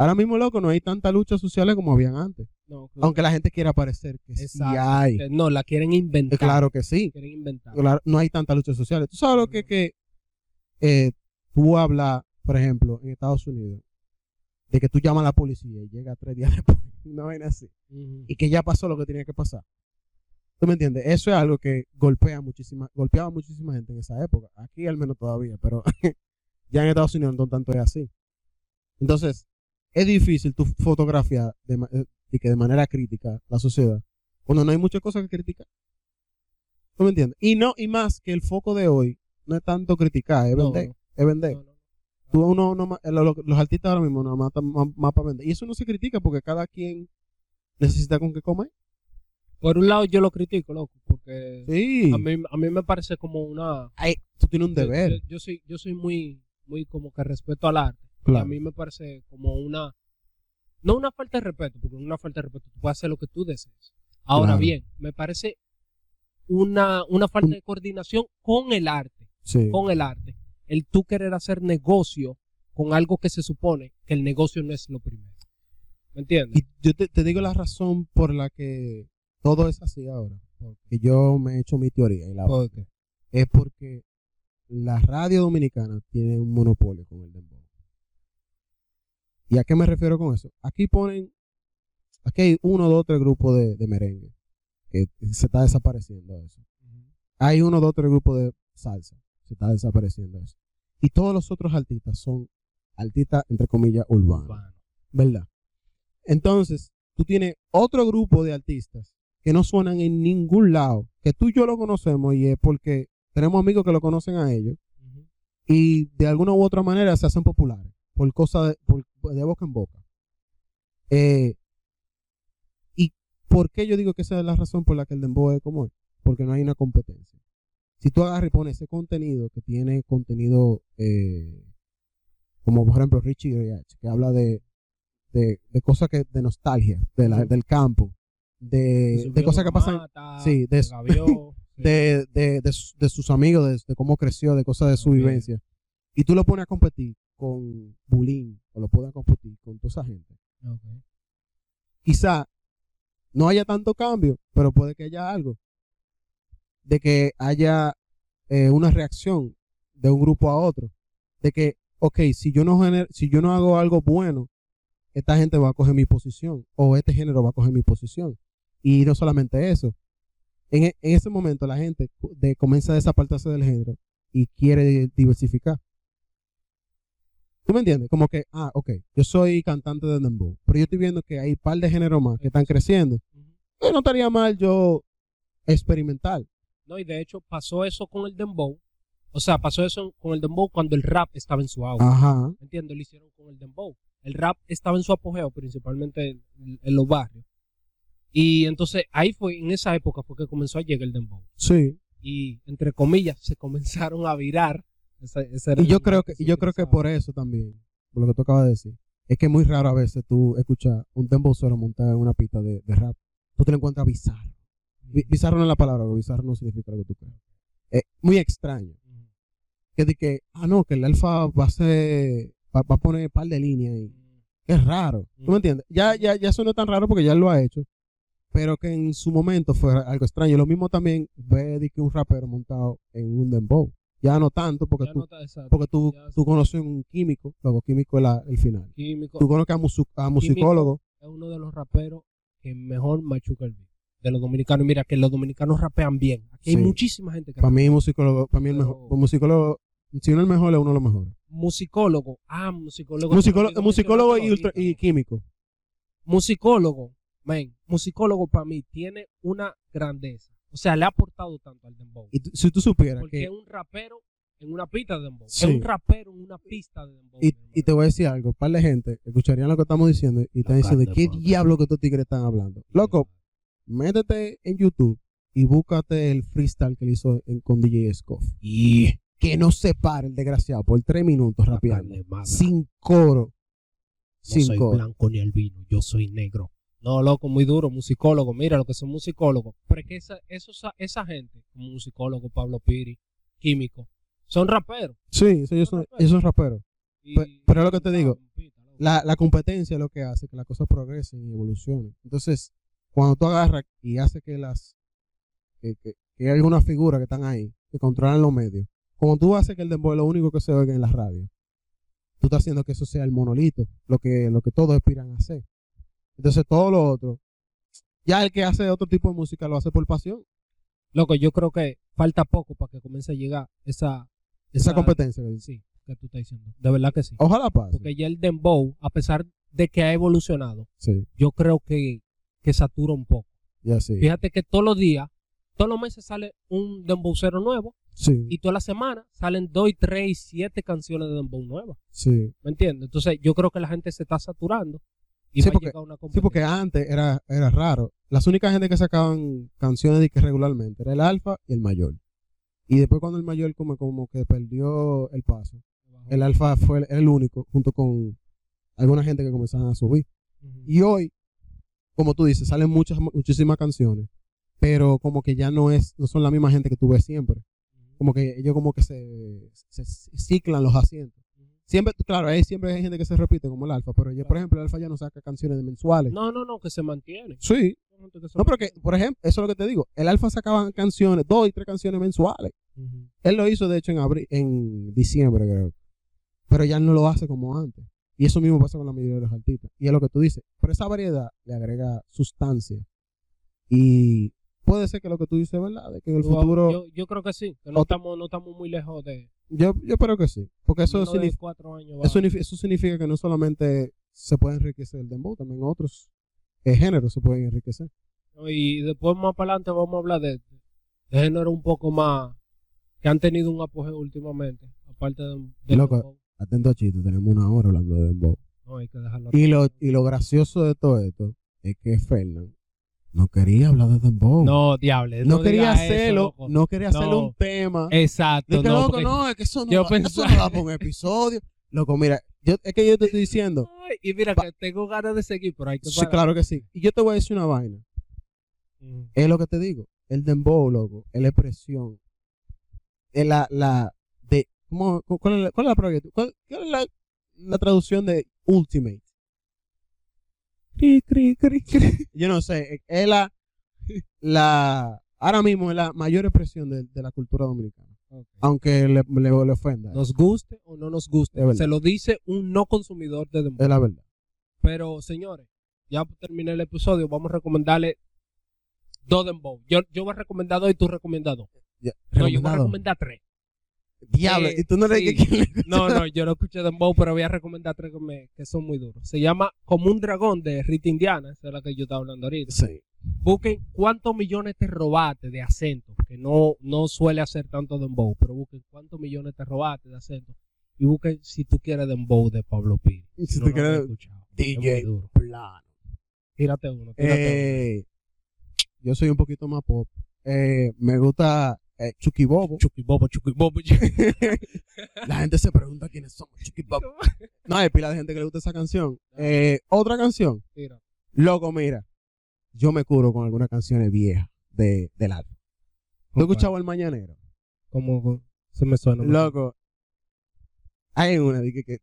Ahora mismo, loco, no hay tantas luchas sociales como habían antes. No, claro. Aunque la gente quiera parecer que sí Exacto. hay. Que No, la quieren inventar. Eh, Claro que sí. Quieren inventar. Claro, no hay tantas luchas sociales. Tú sabes lo que, que eh, tú hablas, por ejemplo, en Estados Unidos, de que tú llamas a la policía y llega tres días después. Una vaina así. Y que ya pasó lo que tenía que pasar. ¿Tú me entiendes? Eso es algo que golpea muchísima, golpeaba a muchísima gente en esa época. Aquí al menos todavía, pero ya en Estados Unidos no tanto es así. Entonces, es difícil tu fotografía de, eh, y que de manera crítica la sociedad cuando no hay muchas cosas que criticar. ¿Tú me entiendes? Y no, y más que el foco de hoy no es tanto criticar, es vender. no, Es vender. no, no. Tú, uno, uno ma- lo- lo- los artistas ahora mismo no matan más, para vender. Y eso no se critica porque cada quien necesita con qué comer. Por un lado yo lo critico, loco, porque Sí. a, mí, a mí me parece como una... Ay, tú tienes un deber. Yo, yo soy, yo soy muy, muy como que respeto al arte. Y a mí me parece como una... No una falta de respeto, porque una falta de respeto tú puedes hacer lo que tú desees. Ahora Claro. bien, me parece una, una falta de coordinación con el arte. Sí. con el arte. El tú querer hacer negocio con algo que se supone que el negocio no es lo primero. ¿Me entiendes? Y yo te, te digo la razón por la que todo es así ahora. Porque yo me he hecho mi teoría. Y la, ¿Por qué? es porque la radio dominicana tiene un monopolio con el dembow. ¿Y a qué me refiero con eso? Aquí ponen, aquí hay uno, dos, tres grupos de, de merengue que se está desapareciendo eso. Hay uno, dos, tres grupos de salsa, se está desapareciendo eso. Y todos los otros artistas son artistas, entre comillas, urbanos. Urbano. ¿verdad? Entonces, tú tienes otro grupo de artistas que no suenan en ningún lado, que tú y yo lo conocemos y es porque tenemos amigos que lo conocen a ellos y de alguna u otra manera se hacen populares por cosa de, por- de boca en boca. Eh, ¿Y por qué yo digo que esa es la razón por la que el dembow es como es? Porque no hay una competencia. Si tú agarras y pones ese contenido que tiene contenido eh, como por ejemplo Richie Rich, que habla de, de, de cosas que de nostalgia, de la- del campo, de, de cosas que pasan mata, sí, de de, de, de, su- de sus amigos, de, cómo creció, de cosas de su vivencia. Y tú lo pones a competir con Bulín, o lo pones a competir con toda esa gente. Quizá no haya tanto cambio, pero puede que haya algo. De que haya eh, una reacción de un grupo a otro. De que, ok, si yo, no gener- si yo no hago algo bueno, esta gente va a coger mi posición. O este género va a coger mi posición. Y no solamente eso. En, e- en ese momento la gente de, comienza a desapartarse del género y quiere diversificar. ¿Tú me entiendes? Como que, ah, ok, yo soy cantante de dembow, pero yo estoy viendo que hay un par de géneros más que están creciendo. Eh, No estaría mal yo experimentar. No, y de hecho pasó eso con el dembow. O sea, pasó eso con el dembow cuando el rap estaba en su auge. Ajá. ¿Me entiendes? Lo hicieron con el dembow. El rap estaba en su apogeo, principalmente en, en los barrios. Y entonces ahí fue, en esa época fue que comenzó a llegar el dembow. Sí. Y entre comillas se comenzaron a virar. Y yo creo que, y yo creo que por eso también, por lo que tú acabas de decir, es que es muy raro a veces tú escuchar un dembowcero montado en una pista de, de rap. Tú te lo encuentras bizarro. Bi- Bizarro no es la palabra, bizarro no significa lo que tú crees. Es muy extraño. Ujú. Que de que, ah, no, que el alfa va a ser, va, va a poner un par de líneas ahí. Que es raro. ¿Tú Mm. me entiendes? Ya, ya, ya eso no es tan raro porque ya él lo ha hecho. Pero que en su momento fue algo extraño. Lo mismo también ve de que un rapero montado en un dembow. Ya no tanto porque Ya tú, no está- exacto. porque tú, Ya tú conoces un químico, luego químico es la- el final. Químico Tú conoces a, musu- a musicólogo. es uno de los raperos que mejor machuca el beat. De los dominicanos. Mira, que los dominicanos rapean bien. Aquí Sí. hay muchísima gente que Para rapea. mí, musicólogo, para mí el Pero- mejor. Musicólogo, si no el mejor, es uno de los mejores. Musicólogo. Ah, musicólogo. Musicólogo, musicólogo y, ultra- químico. Musicólogo, man, musicólogo para mí tiene una grandeza. O sea, le ha aportado tanto al dembow. Y tú- si tú supieras Porque que. es un rapero en una pista de dembow. Sí. Es un rapero en una pista de dembow. Y, te voy a decir algo, un par de gente escucharían lo que estamos diciendo y están diciendo, ¿qué diablo que estos tigres están hablando? Loco, métete en YouTube y búscate el freestyle que le hizo en- con DJ Scoff. Y que no se pare el desgraciado por tres minutos rapeando. Sin coro. No Sin soy coro. blanco ni albino, yo soy negro. No, loco, muy duro, musicólogo. Mira lo que son musicólogos. Pero es que esa, esos- esa gente, como musicólogo, Pablo Piri, químico, son raperos. Sí, ellos son, ellos son raperos. Y- pero es lo que te digo. La, la competencia es lo que hace que las cosas progresen y evolucionen. Entonces, cuando tú agarras y haces que las que, que, que hay algunas figuras que están ahí, que controlan los medios, como tú haces que el dembow es lo único que se oiga en la radio, tú estás haciendo que eso sea el monolito, lo que, lo que todos aspiran a hacer. Entonces, todo lo otro, ya el que hace otro tipo de música lo hace por pasión. Loco, yo creo que falta poco para que comience a llegar esa, Esa competencia. que. Sí, que tú estás diciendo. De verdad que sí. Ojalá pase. Porque ya el dembow, a pesar de que ha evolucionado, Sí, yo creo que, que satura un poco. ya sí. Fíjate que todos los días, todos los meses sale un dembowcero nuevo Sí, y toda la semana salen dos y tres y siete canciones de dembow nuevas. sí. ¿Me entiendes? Entonces yo creo que la gente se está saturando y Sí, porque- Sí, antes era, era raro. Las únicas gente que sacaban canciones de que regularmente era el alfa y el mayor. Y después cuando el mayor como, como que perdió el paso, el alfa fue el, el único junto con alguna gente que comenzaban a subir. Y hoy, como tú dices, salen muchas muchísimas canciones, pero como que ya no es no son la misma gente que tú ves siempre. Como que ellos como que se, se ciclan los asientos. Siempre, claro, ahí siempre hay gente que se repite como el alfa, pero ya, por ejemplo, el alfa ya no saca canciones mensuales. No, no, no, que se mantiene. Sí, no, porque, por ejemplo, eso es lo que te digo. El Alfa sacaba canciones, dos y tres canciones mensuales. Él lo hizo, de hecho, en abril, en diciembre, creo. Pero ya no lo hace como antes. Y eso mismo pasa con la mayoría de los artistas. Y es lo que tú dices. Pero esa variedad le agrega sustancia. Y puede ser que lo que tú dices es verdad, de que en el Yo- futuro. Yo, yo creo que sí, que no estamos, no estamos muy lejos de. Yo, yo espero que sí. Porque eso, significa, eso, eso significa que no solamente se puede enriquecer el dembow, también otros eh, géneros se pueden enriquecer. Y después más para adelante vamos a hablar de, de género un poco más que han tenido un apogeo últimamente, aparte de, de Loco. Atento chiste, tenemos una hora hablando de dembow. no hay que dejarlo. Y lo, y lo gracioso de todo esto es que Fernan no quería hablar de Dembow. no, diable, no, no, quería eso, hacerlo, no quería hacerlo No. un tema. Exacto, de que, no, loco, no, es que eso no, yo va, eso pensaba- no va para un episodio. Loco, mira, yo, es que yo te estoy diciendo. Ay, y mira que tengo ganas de seguir, pero hay que Sí, claro que sí. Y yo te voy a decir una vaina. Ujú. Es lo que te digo. El Dembow, loco, es la expresión. Es la, la, de, ¿cómo, cuál, es la, cuál es la, cuál- cuál es la, la traducción de ultimate? Cri, cri, cri, cri. Yo no sé, es la, la, ahora mismo es la mayor expresión de, de la cultura dominicana. Aunque le, le, le ofenda. Nos guste o no nos guste. Se lo dice un no consumidor de dembow. Es la verdad. Pero, señores, ya terminé el episodio. Vamos a recomendarle dos dembow. Yo, yo voy a recomendar dos y tú recomiendas dos. Ya, No, yo voy a recomendado. recomendar tres. Diablo, Eh, y tú no le sí. que quién le No, no, yo no escuché dembow, pero voy a recomendar tres que, me- que son muy duros. Se llama Como un dragón de Rita Indiana. Esa es la que yo estaba hablando ahorita. Sí. Busquen cuántos millones te robaste de acento, que no, no suele hacer tanto dembow, pero busquen cuántos millones te robaste de acento. Y busquen si tú quieres dembow de Pablo. Y si No tú quieres DJ plano. Tírate uno, tírate Eh, yo soy un poquito más pop. Eh, me gusta eh, Chucky Bobo. Chucky Bobo, Chucky Bobo. La gente se pregunta quiénes somos Chucky Bobo. No, hay pila de gente que le gusta esa canción. Eh, otra canción. Tira. Loco, mira. Yo me curo con algunas canciones viejas de, del álbum. ¿Tú has escuchado El Mañanero? Como se me suena. Loco. Hay una de que, que,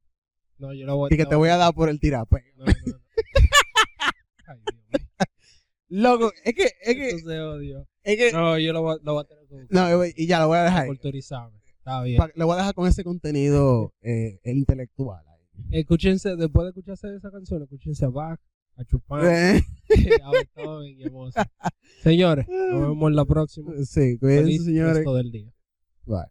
No, yo la voy, de que te voy a dar por el tirapeo. No, no, no. Ay, Dios mío. Loco, es que, es que, Esto se odio. Es que, No, yo lo voy, lo voy a tener buscar. no, y ya lo voy a dejar. Culturizarme. Está bien. Pa- Lo voy a dejar con ese contenido eh, el intelectual. ahí. Escúchense, después de escucharse esa canción, escúchense a Bach, a Chupin, Eh, a Beethoven y a Mozart. Señores, nos vemos en la próxima. sí, cuídense, señores. resto del día. Bye.